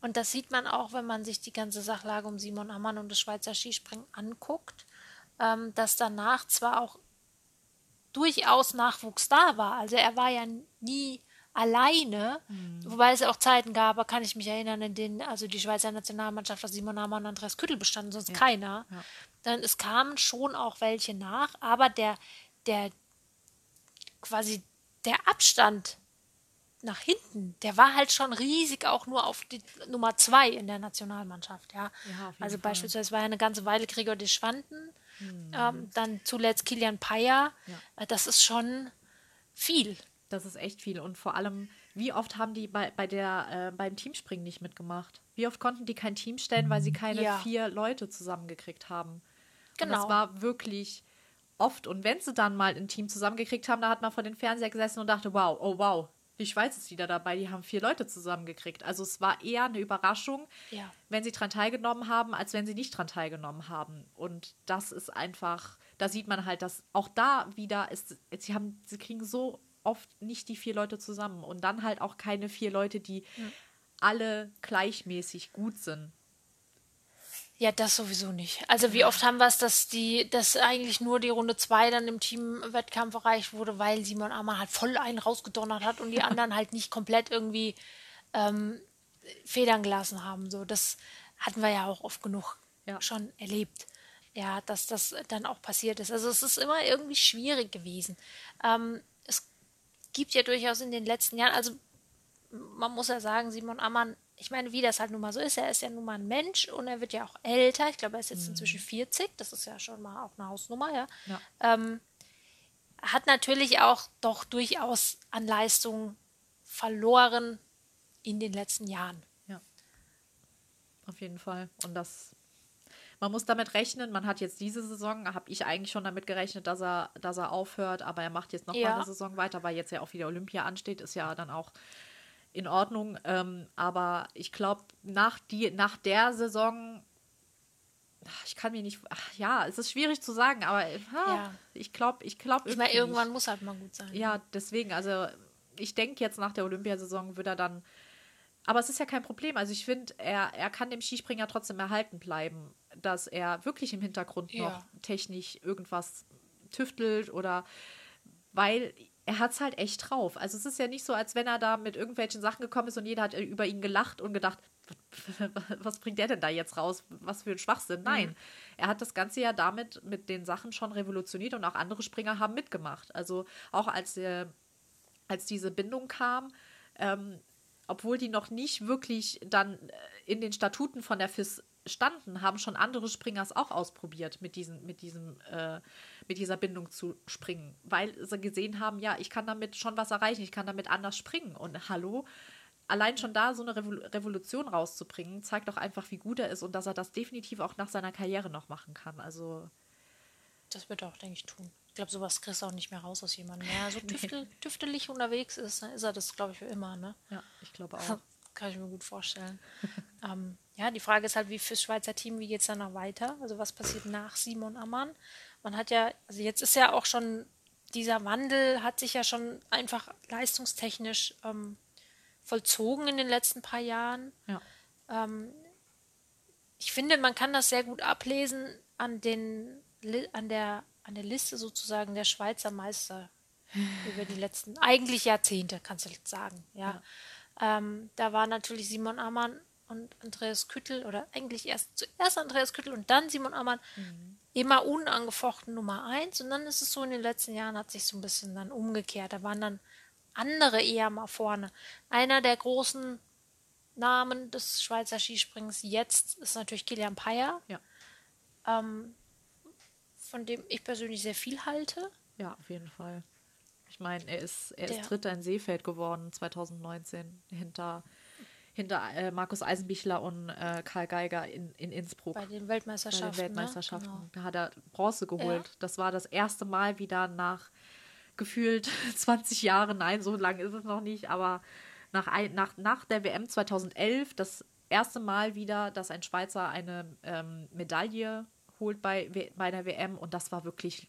Und das sieht man auch, wenn man sich die ganze Sachlage um Simon Ammann und das Schweizer Skispringen anguckt, ähm, dass danach zwar auch durchaus Nachwuchs da war. Also er war ja nie alleine, wobei es ja auch Zeiten gab, kann ich mich erinnern, in denen also die Schweizer Nationalmannschaft aus Simon Ammann und Andreas Küttel bestanden, sonst keiner. ja. Dann es kamen schon auch welche nach, aber der der quasi der Abstand nach hinten, der war halt schon riesig, auch nur auf die Nummer zwei in der Nationalmannschaft, ja. Ja, also Fall. beispielsweise war ja eine ganze Weile Gregor de Schwanden, ähm, dann zuletzt Kilian Payer. Ja. Äh, Das ist schon viel. Das ist echt viel. Und vor allem, wie oft haben die bei, bei der, äh, beim Teamspringen nicht mitgemacht? Wie oft konnten die kein Team stellen, weil sie keine Ja. vier Leute zusammengekriegt haben? Und Genau. das war wirklich oft. Und wenn sie dann mal ein Team zusammengekriegt haben, da hat man vor den Fernseher gesessen und dachte, wow, oh wow, die Schweiz ist wieder dabei, die haben vier Leute zusammengekriegt. Also es war eher eine Überraschung, Ja. wenn sie dran teilgenommen haben, als wenn sie nicht dran teilgenommen haben. Und das ist einfach, da sieht man halt, dass auch da wieder ist, sie haben, sie kriegen so oft nicht die vier Leute zusammen und dann halt auch keine vier Leute, die alle gleichmäßig gut sind. Ja, das sowieso nicht. Also wie oft haben wir es, dass die, dass eigentlich nur die Runde zwei dann im Teamwettkampf erreicht wurde, weil Simon Ammann halt voll einen rausgedonnert hat und die anderen halt nicht komplett irgendwie ähm, federn gelassen haben. So, das hatten wir ja auch oft genug Ja. schon erlebt. Ja, dass das dann auch passiert ist. Also es ist immer irgendwie schwierig gewesen. Ähm, es gibt ja durchaus in den letzten Jahren, also man muss ja sagen, Simon Ammann ich meine, wie das halt nun mal so ist, er ist ja nun mal ein Mensch und er wird ja auch älter. Ich glaube, er ist jetzt inzwischen 40, das ist ja schon mal auch eine Hausnummer, ja. Ja. Ähm, hat natürlich auch doch durchaus an Leistung verloren in den letzten Jahren. Ja. Auf jeden Fall. Und das, man muss damit rechnen. Man hat jetzt diese Saison, habe ich eigentlich schon damit gerechnet, dass er, dass er aufhört, aber er macht jetzt noch Ja. mal eine Saison weiter, weil jetzt ja auch wieder Olympia ansteht, ist ja dann auch in Ordnung. Ähm, aber ich glaube, nach, die, nach der Saison, ach, ich kann mir nicht, ach, ja, es ist schwierig zu sagen, aber ah, Ja. ich glaube, ich glaube Ich meine, irgendwann muss halt mal gut sein. ja, deswegen, also ich denke jetzt nach der Olympiasaison wird er dann. Aber es ist ja kein Problem. Also ich finde, er, er kann dem Skispringer trotzdem erhalten bleiben, dass er wirklich im Hintergrund Ja. noch technisch irgendwas tüftelt oder weil er hat es halt echt drauf. Also es ist ja nicht so, als wenn er da mit irgendwelchen Sachen gekommen ist und jeder hat über ihn gelacht und gedacht, *laughs* was bringt der denn da jetzt raus? Was für ein Schwachsinn. Nein, er hat das Ganze ja damit mit den Sachen schon revolutioniert und auch andere Springer haben mitgemacht. Also auch als, der, als diese Bindung kam, ähm, obwohl die noch nicht wirklich dann äh, in den Statuten von der FIS standen, haben schon andere Springers auch ausprobiert, mit, diesen, mit, diesem, äh, mit dieser Bindung zu springen, weil sie gesehen haben, ja, ich kann damit schon was erreichen, ich kann damit anders springen. Und hallo, allein schon da so eine Revol Revolution rauszubringen, zeigt doch einfach, wie gut er ist und dass er das definitiv auch nach seiner Karriere noch machen kann. Also Das wird er auch, denke ich, tun. Ich glaube, sowas kriegst du auch nicht mehr raus aus jemandem. Wenn er so *laughs* tüftel, tüftelig unterwegs ist, dann ist er das, glaube ich, für immer, ne? ja, ich glaube auch. *laughs* Kann ich mir gut vorstellen. *laughs* ähm, ja, die Frage ist halt, wie fürs Schweizer Team, wie geht es dann noch weiter? Also was passiert nach Simon Ammann? Man hat ja, also jetzt ist ja auch schon, dieser Wandel hat sich ja schon einfach leistungstechnisch ähm, vollzogen in den letzten paar Jahren. Ja. Ich finde, man kann das sehr gut ablesen an den an der an der Liste sozusagen der Schweizer Meister *laughs* über die letzten eigentlich Jahrzehnte, kannst du jetzt sagen, ja. Ähm, da war natürlich Simon Ammann und Andreas Küttel oder eigentlich erst zuerst Andreas Küttel und dann Simon Ammann immer unangefochten Nummer eins und dann ist es so in den letzten Jahren hat sich so ein bisschen dann umgekehrt. Da waren dann andere eher mal vorne. Einer der großen Namen des Schweizer Skisprings jetzt ist natürlich Kilian Payer, Ja. ähm, von dem ich persönlich sehr viel halte. Ja, auf jeden Fall. Ich meine, er ist, er Der- ist Dritter in Seefeld geworden 2019 hinter, hinter äh, Markus Eisenbichler und äh, Karl Geiger in, in Innsbruck. Bei den bei den Weltmeisterschaften. Weltmeisterschaften. Ne? Genau. Da hat er Bronze geholt. Das war das erste Mal wieder nach gefühlt *laughs* 20 Jahren. Nein, so lange ist es noch nicht, aber nach, nach, nach der WM 2011 das erste Mal wieder, dass ein Schweizer eine ähm, Medaille holt bei, bei der WM und das war wirklich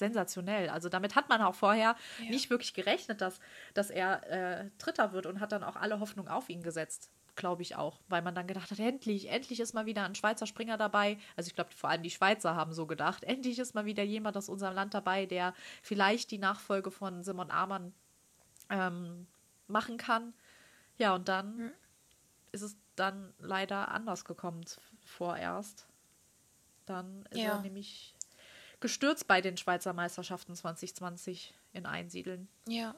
sensationell. Also damit hat man auch vorher Ja. nicht wirklich gerechnet, dass, dass er äh, Dritter wird und hat dann auch alle Hoffnung auf ihn gesetzt. Glaube ich auch, weil man dann gedacht hat, endlich, endlich ist mal wieder ein Schweizer Springer dabei. Also ich glaube, vor allem die Schweizer haben so gedacht, endlich ist mal wieder jemand aus unserem Land dabei, der vielleicht die Nachfolge von Simon Amann ähm, machen kann. Ja, und dann Hm. ist es dann leider anders gekommen vorerst. Dann ist Ja. er nämlich gestürzt bei den Schweizer Meisterschaften 2020 in Einsiedeln. Ja,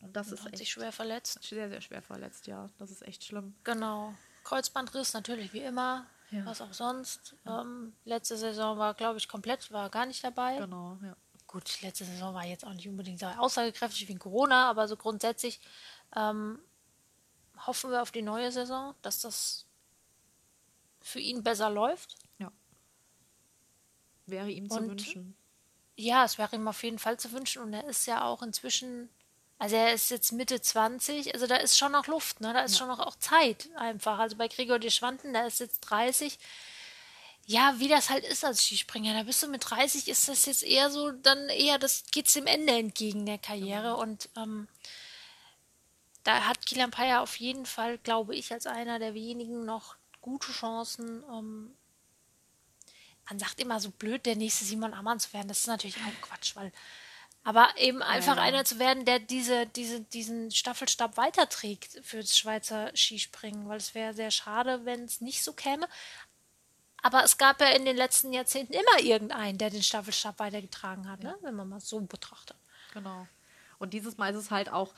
Und das und ist hat echt sich schwer verletzt. sehr, sehr schwer verletzt, ja. Das ist echt schlimm. Genau. Kreuzbandriss natürlich wie immer. Ja. Was auch sonst. Ähm, letzte Saison war, glaube ich, komplett, war gar nicht dabei. Genau, ja. Gut, letzte Saison war jetzt auch nicht unbedingt so aussagekräftig wie Corona, aber so grundsätzlich ähm, hoffen wir auf die neue Saison, dass das für ihn besser läuft. Wäre ihm zu Und- wünschen. Ja, es wäre ihm auf jeden Fall zu wünschen und er ist ja auch inzwischen, also er ist jetzt Mitte 20, also da ist schon noch Luft, ne? Da ist schon noch auch Zeit einfach. Also bei Gregor de Schwanten, der ist jetzt 30. Ja, wie das halt ist als Skispringer, da bist du mit 30, ist das jetzt eher so, dann eher, das geht's dem Ende entgegen der Karriere und ähm, da hat Kilian Payer auf jeden Fall, glaube ich, als einer der wenigen noch gute Chancen, ähm, man sagt immer so blöd, der nächste Simon Ammann zu werden. Das ist natürlich auch Quatsch, weil. Aber eben einfach ja. einer zu werden, der diese, diese, diesen Staffelstab weiterträgt für das Schweizer Skispringen, weil es wäre sehr schade, wenn es nicht so käme. Aber es gab ja in den letzten Jahrzehnten immer irgendeinen, der den Staffelstab weitergetragen hat, ne? wenn man mal so betrachtet. Genau. Und dieses Mal ist es halt auch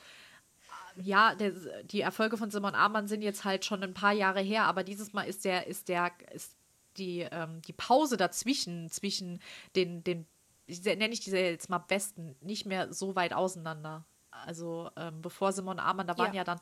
ja, der, die Erfolge von Simon Amann sind jetzt halt schon ein paar Jahre her, aber dieses Mal ist der, ist der, ist die, ähm, die Pause dazwischen, zwischen den, den, nenne ich diese jetzt mal Besten, nicht mehr so weit auseinander. Also ähm, bevor Simon Amann, da waren ja. ja dann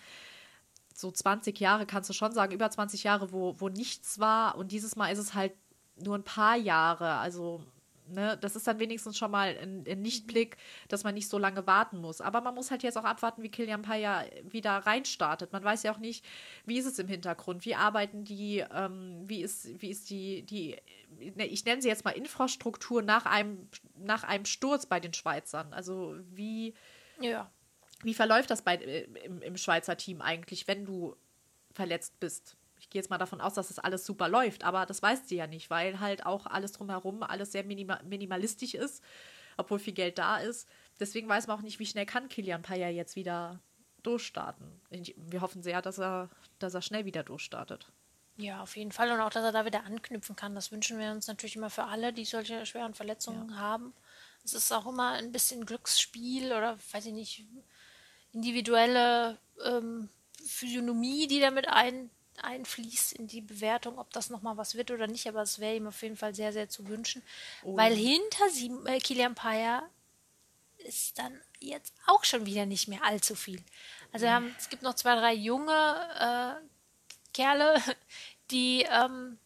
so 20 Jahre, kannst du schon sagen, über 20 Jahre, wo, wo nichts war. Und dieses Mal ist es halt nur ein paar Jahre. Also Ne, das ist dann wenigstens schon mal ein, ein, Lichtblick, dass man nicht so lange warten muss. Aber man muss halt jetzt auch abwarten, wie Kilian Paya wieder reinstartet. Man weiß ja auch nicht, wie ist es im Hintergrund, wie arbeiten die, ähm, wie ist, wie ist die, die, ne, ich nenne sie jetzt mal Infrastruktur nach einem, nach einem Sturz bei den Schweizern. Also wie, ja. wie verläuft das bei, äh, im, im Schweizer Team eigentlich, wenn du verletzt bist? Ich gehe jetzt mal davon aus, dass das alles super läuft, aber das weiß sie ja nicht, weil halt auch alles drumherum alles sehr minima minimalistisch ist, obwohl viel Geld da ist. Deswegen weiß man auch nicht, wie schnell kann Kilian Paya jetzt wieder durchstarten. Wir hoffen sehr, dass er, dass er schnell wieder durchstartet. Ja, auf jeden Fall. Und auch, dass er da wieder anknüpfen kann. Das wünschen wir uns natürlich immer für alle, die solche schweren Verletzungen ja. haben. Es ist auch immer ein bisschen Glücksspiel oder, weiß ich nicht, individuelle ähm, Physiognomie, die damit ein, einfließt in die Bewertung, ob das nochmal was wird oder nicht, aber es wäre ihm auf jeden Fall sehr, sehr zu wünschen. Oh. Weil hinter sieben, äh, Kilian Paya ist dann jetzt auch schon wieder nicht mehr allzu viel. Also haben, es gibt noch zwei, drei junge äh, Kerle, *laughs* die ähm,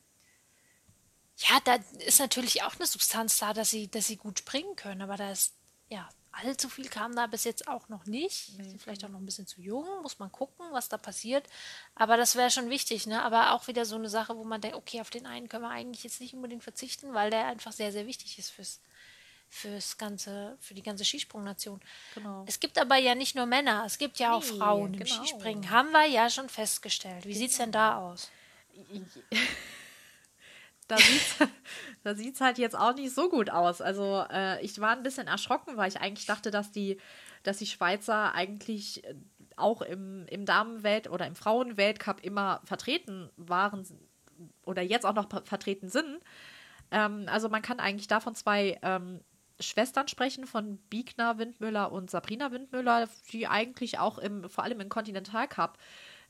ja, da ist natürlich auch eine Substanz da, dass sie, dass sie gut springen können, aber da ist ja allzu viel kam da bis jetzt auch noch nicht. Nee. Sind vielleicht auch noch ein bisschen zu jung, muss man gucken, was da passiert. Aber das wäre schon wichtig, ne? Aber auch wieder so eine Sache, wo man denkt, okay, auf den einen können wir eigentlich jetzt nicht unbedingt verzichten, weil der einfach sehr, sehr wichtig ist fürs, fürs ganze, für die ganze Skisprungnation. Genau. Es gibt aber ja nicht nur Männer, es gibt ja auch nee, Frauen im genau. Skispringen. Haben wir ja schon festgestellt. Wie genau. sieht es denn da aus? *laughs* da sieht *laughs* da sieht's halt jetzt auch nicht so gut aus. Also äh, ich war ein bisschen erschrocken, weil ich eigentlich dachte, dass die, dass die Schweizer eigentlich auch im, im Damenwelt- oder im Frauenweltcup immer vertreten waren oder jetzt auch noch vertreten sind. Ähm, also man kann eigentlich davon zwei ähm, Schwestern sprechen, von Biegner Windmüller und Sabrina Windmüller, die eigentlich auch im, vor allem im Kontinentalcup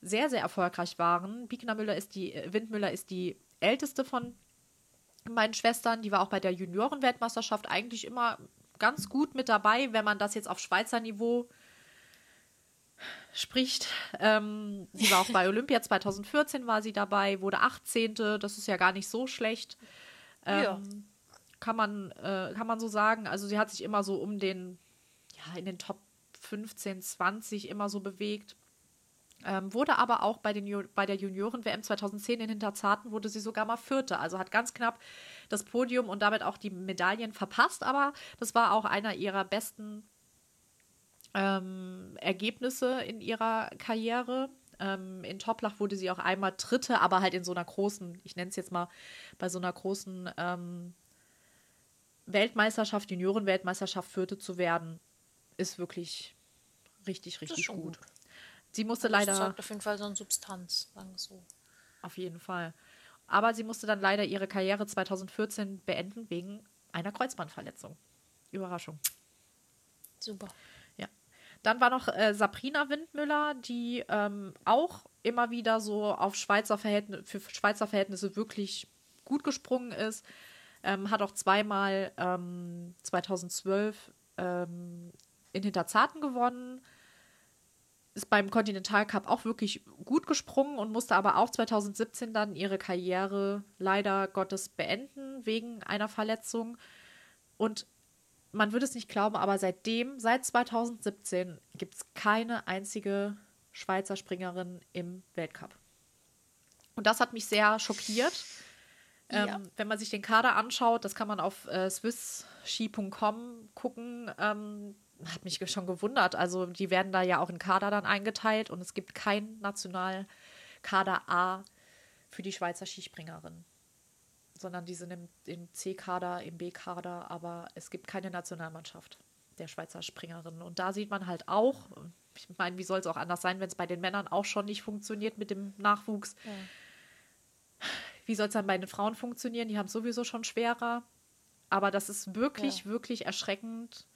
sehr, sehr erfolgreich waren. Biegner Müller ist die, Windmüller ist die älteste von meinen Schwestern, die war auch bei der Juniorenweltmeisterschaft eigentlich immer ganz gut mit dabei, wenn man das jetzt auf Schweizer Niveau spricht. Ähm, sie war auch bei *laughs* Olympia 2014 war sie dabei, wurde 18. Das ist ja gar nicht so schlecht. Ähm, ja. Kann man, äh, kann man so sagen. Also sie hat sich immer so um den, ja, in den Top 15, 20 immer so bewegt. Ähm, wurde aber auch bei, den, bei der Junioren-WM 2010 in Hinterzarten, wurde sie sogar mal Vierte. Also hat ganz knapp das Podium und damit auch die Medaillen verpasst. Aber das war auch einer ihrer besten ähm, Ergebnisse in ihrer Karriere. Ähm, in Toplach wurde sie auch einmal Dritte, aber halt in so einer großen, ich nenne es jetzt mal, bei so einer großen ähm, Weltmeisterschaft, Junioren-Weltmeisterschaft Vierte zu werden, ist wirklich richtig, richtig gut. gut. Sie musste das leider. Das auf jeden Fall so eine Substanz, sagen wir so. Auf jeden Fall. Aber sie musste dann leider ihre Karriere 2014 beenden wegen einer Kreuzbandverletzung. Überraschung. Super. Ja. Dann war noch äh, Sabrina Windmüller, die ähm, auch immer wieder so auf Schweizer Verhältnisse, für Schweizer Verhältnisse wirklich gut gesprungen ist. Ähm, hat auch zweimal ähm, 2012 ähm, in Hinterzarten gewonnen ist beim Continental Cup auch wirklich gut gesprungen und musste aber auch 2017 dann ihre Karriere leider Gottes beenden wegen einer Verletzung. Und man würde es nicht glauben, aber seitdem, seit 2017, gibt es keine einzige Schweizer Springerin im Weltcup. Und das hat mich sehr schockiert. Ja. Ähm, wenn man sich den Kader anschaut, das kann man auf äh, swissski.com gucken, ähm, hat mich schon gewundert. Also die werden da ja auch in Kader dann eingeteilt und es gibt kein Nationalkader A für die Schweizer Skispringerin. Sondern die sind im, im C-Kader, im B-Kader, aber es gibt keine Nationalmannschaft der Schweizer Springerinnen. Und da sieht man halt auch, ich meine, wie soll es auch anders sein, wenn es bei den Männern auch schon nicht funktioniert mit dem Nachwuchs. Ja. Wie soll es dann bei den Frauen funktionieren? Die haben es sowieso schon schwerer. Aber das ist wirklich, ja. wirklich erschreckend,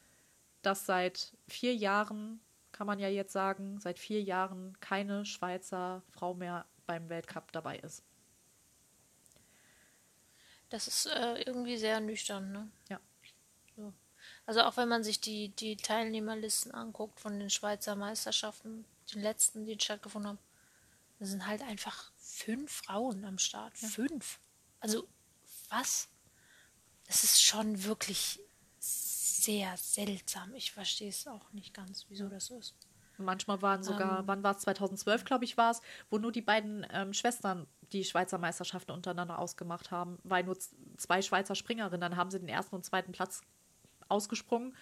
dass seit vier Jahren kann man ja jetzt sagen, seit vier Jahren keine Schweizer Frau mehr beim Weltcup dabei ist. Das ist äh, irgendwie sehr nüchtern, ne? Ja. So. Also auch wenn man sich die, die Teilnehmerlisten anguckt von den Schweizer Meisterschaften, den letzten, die stattgefunden haben, da sind halt einfach fünf Frauen am Start. Ja. Fünf. Also was? Es ist schon wirklich sehr seltsam. Ich verstehe es auch nicht ganz, wieso das ist. Manchmal waren sogar, ähm, wann war es? 2012, glaube ich, war es, wo nur die beiden ähm, Schwestern die Schweizer Meisterschaften untereinander ausgemacht haben, weil nur zwei Schweizer Springerinnen, dann haben sie den ersten und zweiten Platz ausgesprungen.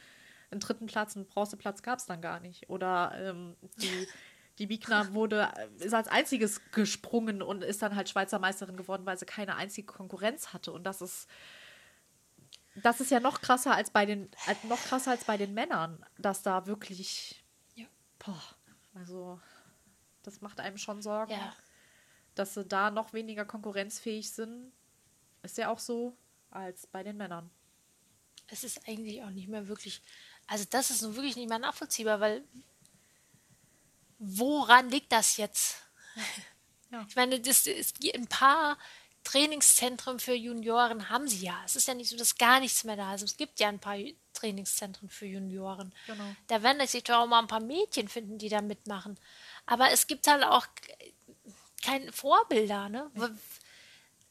Den dritten Platz, einen Bronzeplatz gab es dann gar nicht. Oder ähm, die, *laughs* die Wiegner wurde, äh, ist als einziges gesprungen und ist dann halt Schweizer Meisterin geworden, weil sie keine einzige Konkurrenz hatte. Und das ist, das ist ja noch krasser als bei den, als, noch krasser als bei den Männern, dass da wirklich, ja. boah, also das macht einem schon Sorgen, ja. dass sie da noch weniger konkurrenzfähig sind. Ist ja auch so als bei den Männern. Es ist eigentlich auch nicht mehr wirklich, also das ist nun wirklich nicht mehr nachvollziehbar, weil woran liegt das jetzt? Ja. Ich meine, das ist ein paar Trainingszentren für Junioren haben sie ja. Es ist ja nicht so, dass gar nichts mehr da ist. Es gibt ja ein paar Trainingszentren für Junioren. Genau. Da werden sich doch auch mal ein paar Mädchen finden, die da mitmachen. Aber es gibt halt auch keine Vorbilder, ne?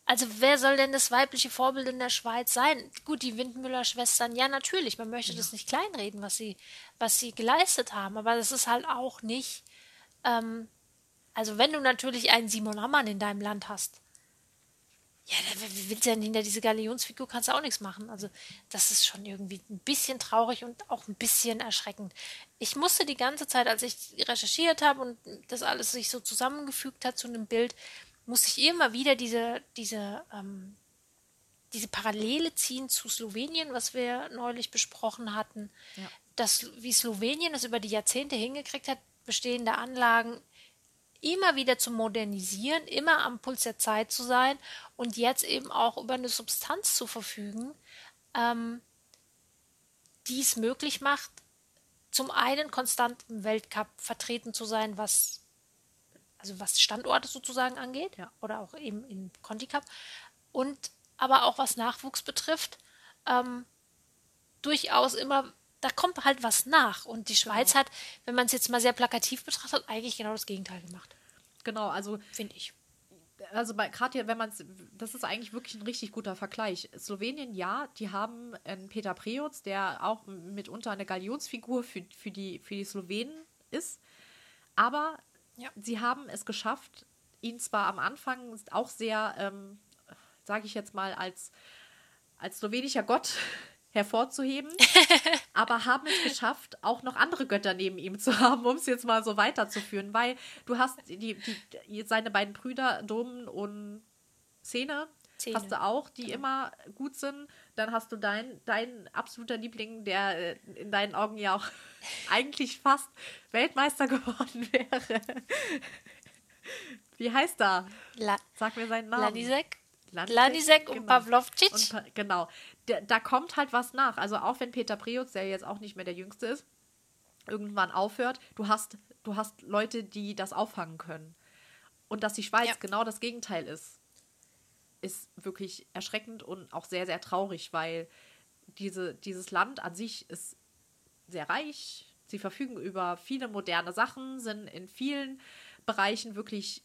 Also wer soll denn das weibliche Vorbild in der Schweiz sein? Gut, die Windmüller-Schwestern, ja natürlich, man möchte ja. das nicht kleinreden, was sie, was sie geleistet haben, aber das ist halt auch nicht, ähm, also wenn du natürlich einen Simon Hammann in deinem Land hast, ja, wie willst du denn hinter diese Galionsfigur kannst du auch nichts machen. Also, das ist schon irgendwie ein bisschen traurig und auch ein bisschen erschreckend. Ich musste die ganze Zeit, als ich recherchiert habe und das alles sich so zusammengefügt hat zu einem Bild, musste ich immer wieder diese, diese, ähm, diese Parallele ziehen zu Slowenien, was wir neulich besprochen hatten. Ja. Dass, wie Slowenien es über die Jahrzehnte hingekriegt hat, bestehende Anlagen immer wieder zu modernisieren, immer am Puls der Zeit zu sein und jetzt eben auch über eine Substanz zu verfügen, ähm, die es möglich macht, zum einen konstant im Weltcup vertreten zu sein, was also was Standorte sozusagen angeht, ja. oder auch eben im Conti Cup und aber auch was Nachwuchs betrifft, ähm, durchaus immer da kommt halt was nach. Und die Schweiz genau. hat, wenn man es jetzt mal sehr plakativ betrachtet, eigentlich genau das Gegenteil gemacht. Genau, also. Finde ich. Also gerade wenn man es, das ist eigentlich wirklich ein richtig guter Vergleich. Slowenien, ja, die haben einen Peter Preutz, der auch mitunter eine Galionsfigur für, für, die, für die Slowenen ist. Aber ja. sie haben es geschafft, ihn zwar am Anfang auch sehr, ähm, sage ich jetzt mal, als, als slowenischer Gott hervorzuheben, *laughs* aber haben es geschafft, auch noch andere Götter neben ihm zu haben, um es jetzt mal so weiterzuführen, weil du hast die, die, seine beiden Brüder, Domen und Szene, Zähne. hast du auch, die genau. immer gut sind. Dann hast du dein, dein absoluter Liebling, der äh, in deinen Augen ja auch *laughs* eigentlich fast Weltmeister *laughs* geworden wäre. Wie heißt er? La Sag mir seinen Namen. Ladisek. Ladisek und genau. Pavlovcic. Und, genau da, da kommt halt was nach. Also auch wenn Peter Preutz, der jetzt auch nicht mehr der Jüngste ist, irgendwann aufhört, du hast, du hast Leute, die das auffangen können. Und dass die Schweiz ja. genau das Gegenteil ist, ist wirklich erschreckend und auch sehr, sehr traurig, weil diese, dieses Land an sich ist sehr reich. Sie verfügen über viele moderne Sachen, sind in vielen Bereichen wirklich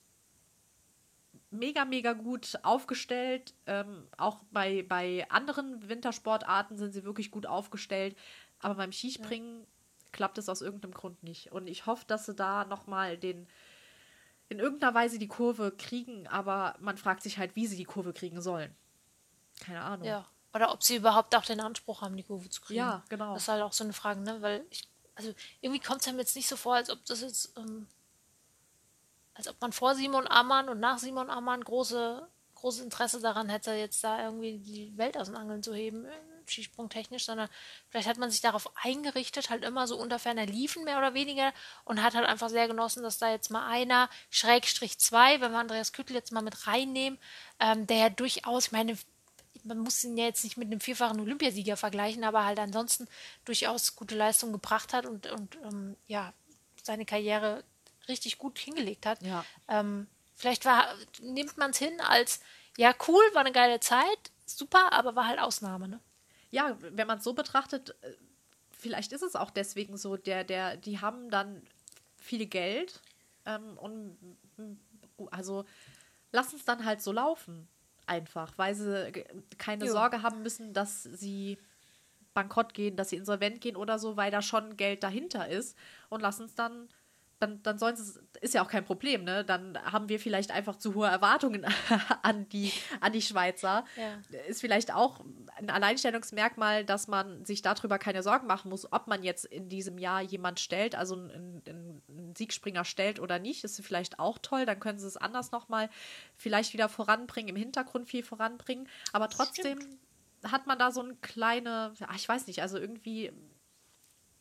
mega, mega gut aufgestellt. Ähm, auch bei, bei anderen Wintersportarten sind sie wirklich gut aufgestellt. Aber beim Skispringen ja. klappt es aus irgendeinem Grund nicht. Und ich hoffe, dass sie da nochmal den in irgendeiner Weise die Kurve kriegen, aber man fragt sich halt, wie sie die Kurve kriegen sollen. Keine Ahnung. Ja. Oder ob sie überhaupt auch den Anspruch haben, die Kurve zu kriegen. Ja, genau. Das ist halt auch so eine Frage, ne? Weil ich, also irgendwie kommt es einem jetzt nicht so vor, als ob das jetzt ähm, als ob man vor Simon Ammann und nach Simon Ammann große, großes Interesse daran hätte, jetzt da irgendwie die Welt aus den Angeln zu heben, Skisprung technisch, sondern vielleicht hat man sich darauf eingerichtet, halt immer so unter ferner Liefen mehr oder weniger und hat halt einfach sehr genossen, dass da jetzt mal einer, Schrägstrich zwei, wenn wir Andreas Küttel jetzt mal mit reinnehmen, ähm, der ja durchaus, ich meine, man muss ihn ja jetzt nicht mit einem vierfachen Olympiasieger vergleichen, aber halt ansonsten durchaus gute Leistung gebracht hat und, und ähm, ja, seine Karriere richtig gut hingelegt hat. Ja. Ähm, vielleicht war, nimmt man es hin als, ja, cool, war eine geile Zeit, super, aber war halt Ausnahme, ne? Ja, wenn man es so betrachtet, äh, vielleicht ist es auch deswegen so, der, der, die haben dann viel Geld ähm, und also lass es dann halt so laufen. Einfach, weil sie keine Jo. Sorge haben müssen, dass sie bankrott gehen, dass sie insolvent gehen oder so, weil da schon Geld dahinter ist und lassen es dann, dann, dann sollen sie, ist ja auch kein Problem, ne? Dann haben wir vielleicht einfach zu hohe Erwartungen *laughs* an die, an die Schweizer. Ja. Ist vielleicht auch ein Alleinstellungsmerkmal, dass man sich darüber keine Sorgen machen muss, ob man jetzt in diesem Jahr jemand stellt, also einen, einen, Siegspringer stellt oder nicht. Ist vielleicht auch toll. Dann können sie es anders nochmal vielleicht wieder voranbringen, im Hintergrund viel voranbringen. Aber trotzdem hat man da so eine kleine, ja, ich weiß nicht, also irgendwie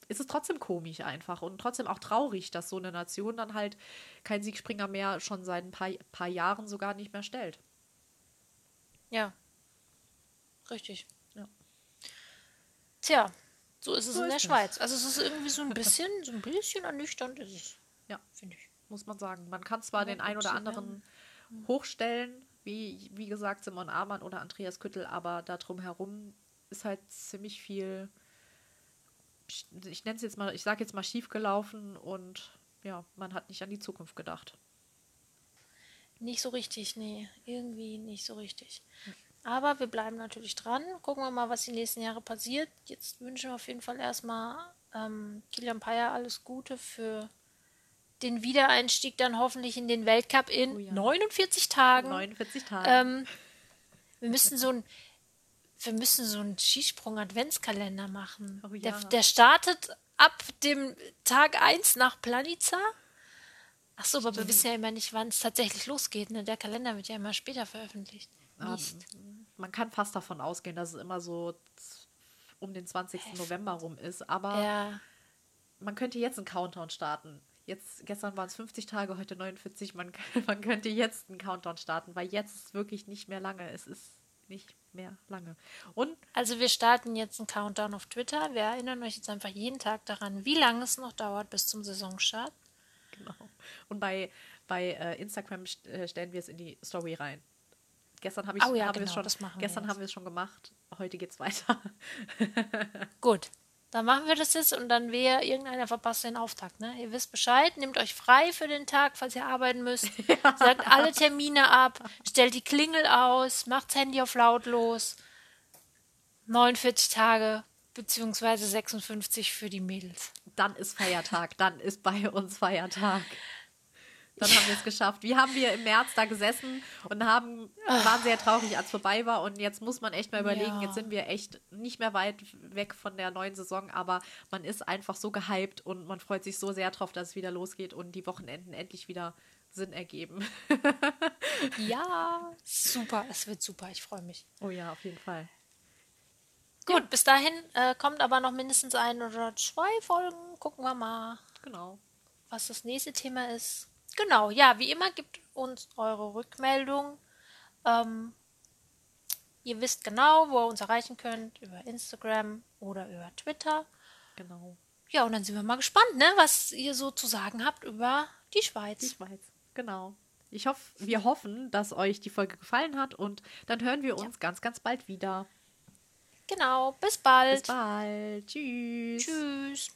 ist es trotzdem komisch einfach und trotzdem auch traurig, dass so eine Nation dann halt kein Siegspringer mehr schon seit ein paar, paar Jahren sogar nicht mehr stellt. Ja. Richtig. Ja. Tja, so ist es So in der ist es. Schweiz. Also es ist irgendwie so ein bisschen, so ein bisschen ernüchternd ist es. Ja. Finde ich. muss man sagen. Man kann zwar Ja, den ein oder anderen hochstellen, wie, wie gesagt, Simon Amann oder Andreas Küttel, aber da drumherum ist halt ziemlich viel, ich nenne es jetzt mal, ich sage jetzt mal schiefgelaufen und ja, man hat nicht an die Zukunft gedacht. Nicht so richtig, nee. Irgendwie nicht so richtig. Aber wir bleiben natürlich dran. Gucken wir mal, was die nächsten Jahre passiert. Jetzt wünschen wir auf jeden Fall erstmal ähm, Kilian Payer alles Gute für den Wiedereinstieg dann hoffentlich in den Weltcup in Oh ja. 49 Tagen. 49 Tage. Ähm, wir müssen so ein wir müssen so einen Skisprung-Adventskalender machen. Oh der, ja. der startet ab dem Tag 1 nach Planica. Ach so, aber wir wissen ja immer nicht, wann es tatsächlich losgeht. Ne? Der Kalender wird ja immer später veröffentlicht. Mist. Ähm, man kann fast davon ausgehen, dass es immer so um den 20. November rum ist, aber Ja, man könnte jetzt einen Countdown starten. Jetzt, gestern waren es 50 Tage, heute 49. Man, *laughs* man könnte jetzt einen Countdown starten, weil jetzt ist wirklich nicht mehr lange. Es ist nicht mehr lange. Und also wir starten jetzt einen Countdown auf Twitter. Wir erinnern euch jetzt einfach jeden Tag daran, wie lange es noch dauert bis zum Saisonstart. genau. Und bei, bei äh, Instagram st äh, stellen wir es in die Story rein. Gestern habe ich, Oh ja, es genau, schon, gestern haben wir es schon gemacht. Heute geht's weiter. *laughs* Gut, dann machen wir das jetzt und dann wer irgendeiner verpasst den Auftakt. Ne? Ihr wisst Bescheid, nehmt euch frei für den Tag, falls ihr arbeiten müsst. *laughs* Sagt alle Termine ab, stellt die Klingel aus, macht das Handy auf lautlos. 49 Tage beziehungsweise 56 für die Mädels. Dann ist Feiertag. Dann ist bei uns Feiertag. Dann haben wir es geschafft. Wie haben wir im März da gesessen und haben, waren sehr traurig, als es vorbei war. Und jetzt muss man echt mal überlegen, Ja. jetzt sind wir echt nicht mehr weit weg von der neuen Saison, aber man ist einfach so gehypt und man freut sich so sehr drauf, dass es wieder losgeht und die Wochenenden endlich wieder Sinn ergeben. *laughs* Ja, super, es wird super, ich freue mich. Oh ja, auf jeden Fall. Gut, bis dahin äh, kommt aber noch mindestens ein oder zwei Folgen. Gucken wir mal. Genau. was das nächste Thema ist. Genau, ja, wie immer gibt uns eure Rückmeldung. Ähm, ihr wisst genau, wo ihr uns erreichen könnt, über Instagram oder über Twitter. Genau. Ja, und dann sind wir mal gespannt, ne, was ihr so zu sagen habt über die Die Schweiz. Schweiz. Genau. Ich hoffe, wir hoffen, dass euch die Folge gefallen hat und dann hören wir uns ganz, ganz bald wieder. Genau, bis bald. Bis bald. Tschüss. Tschüss.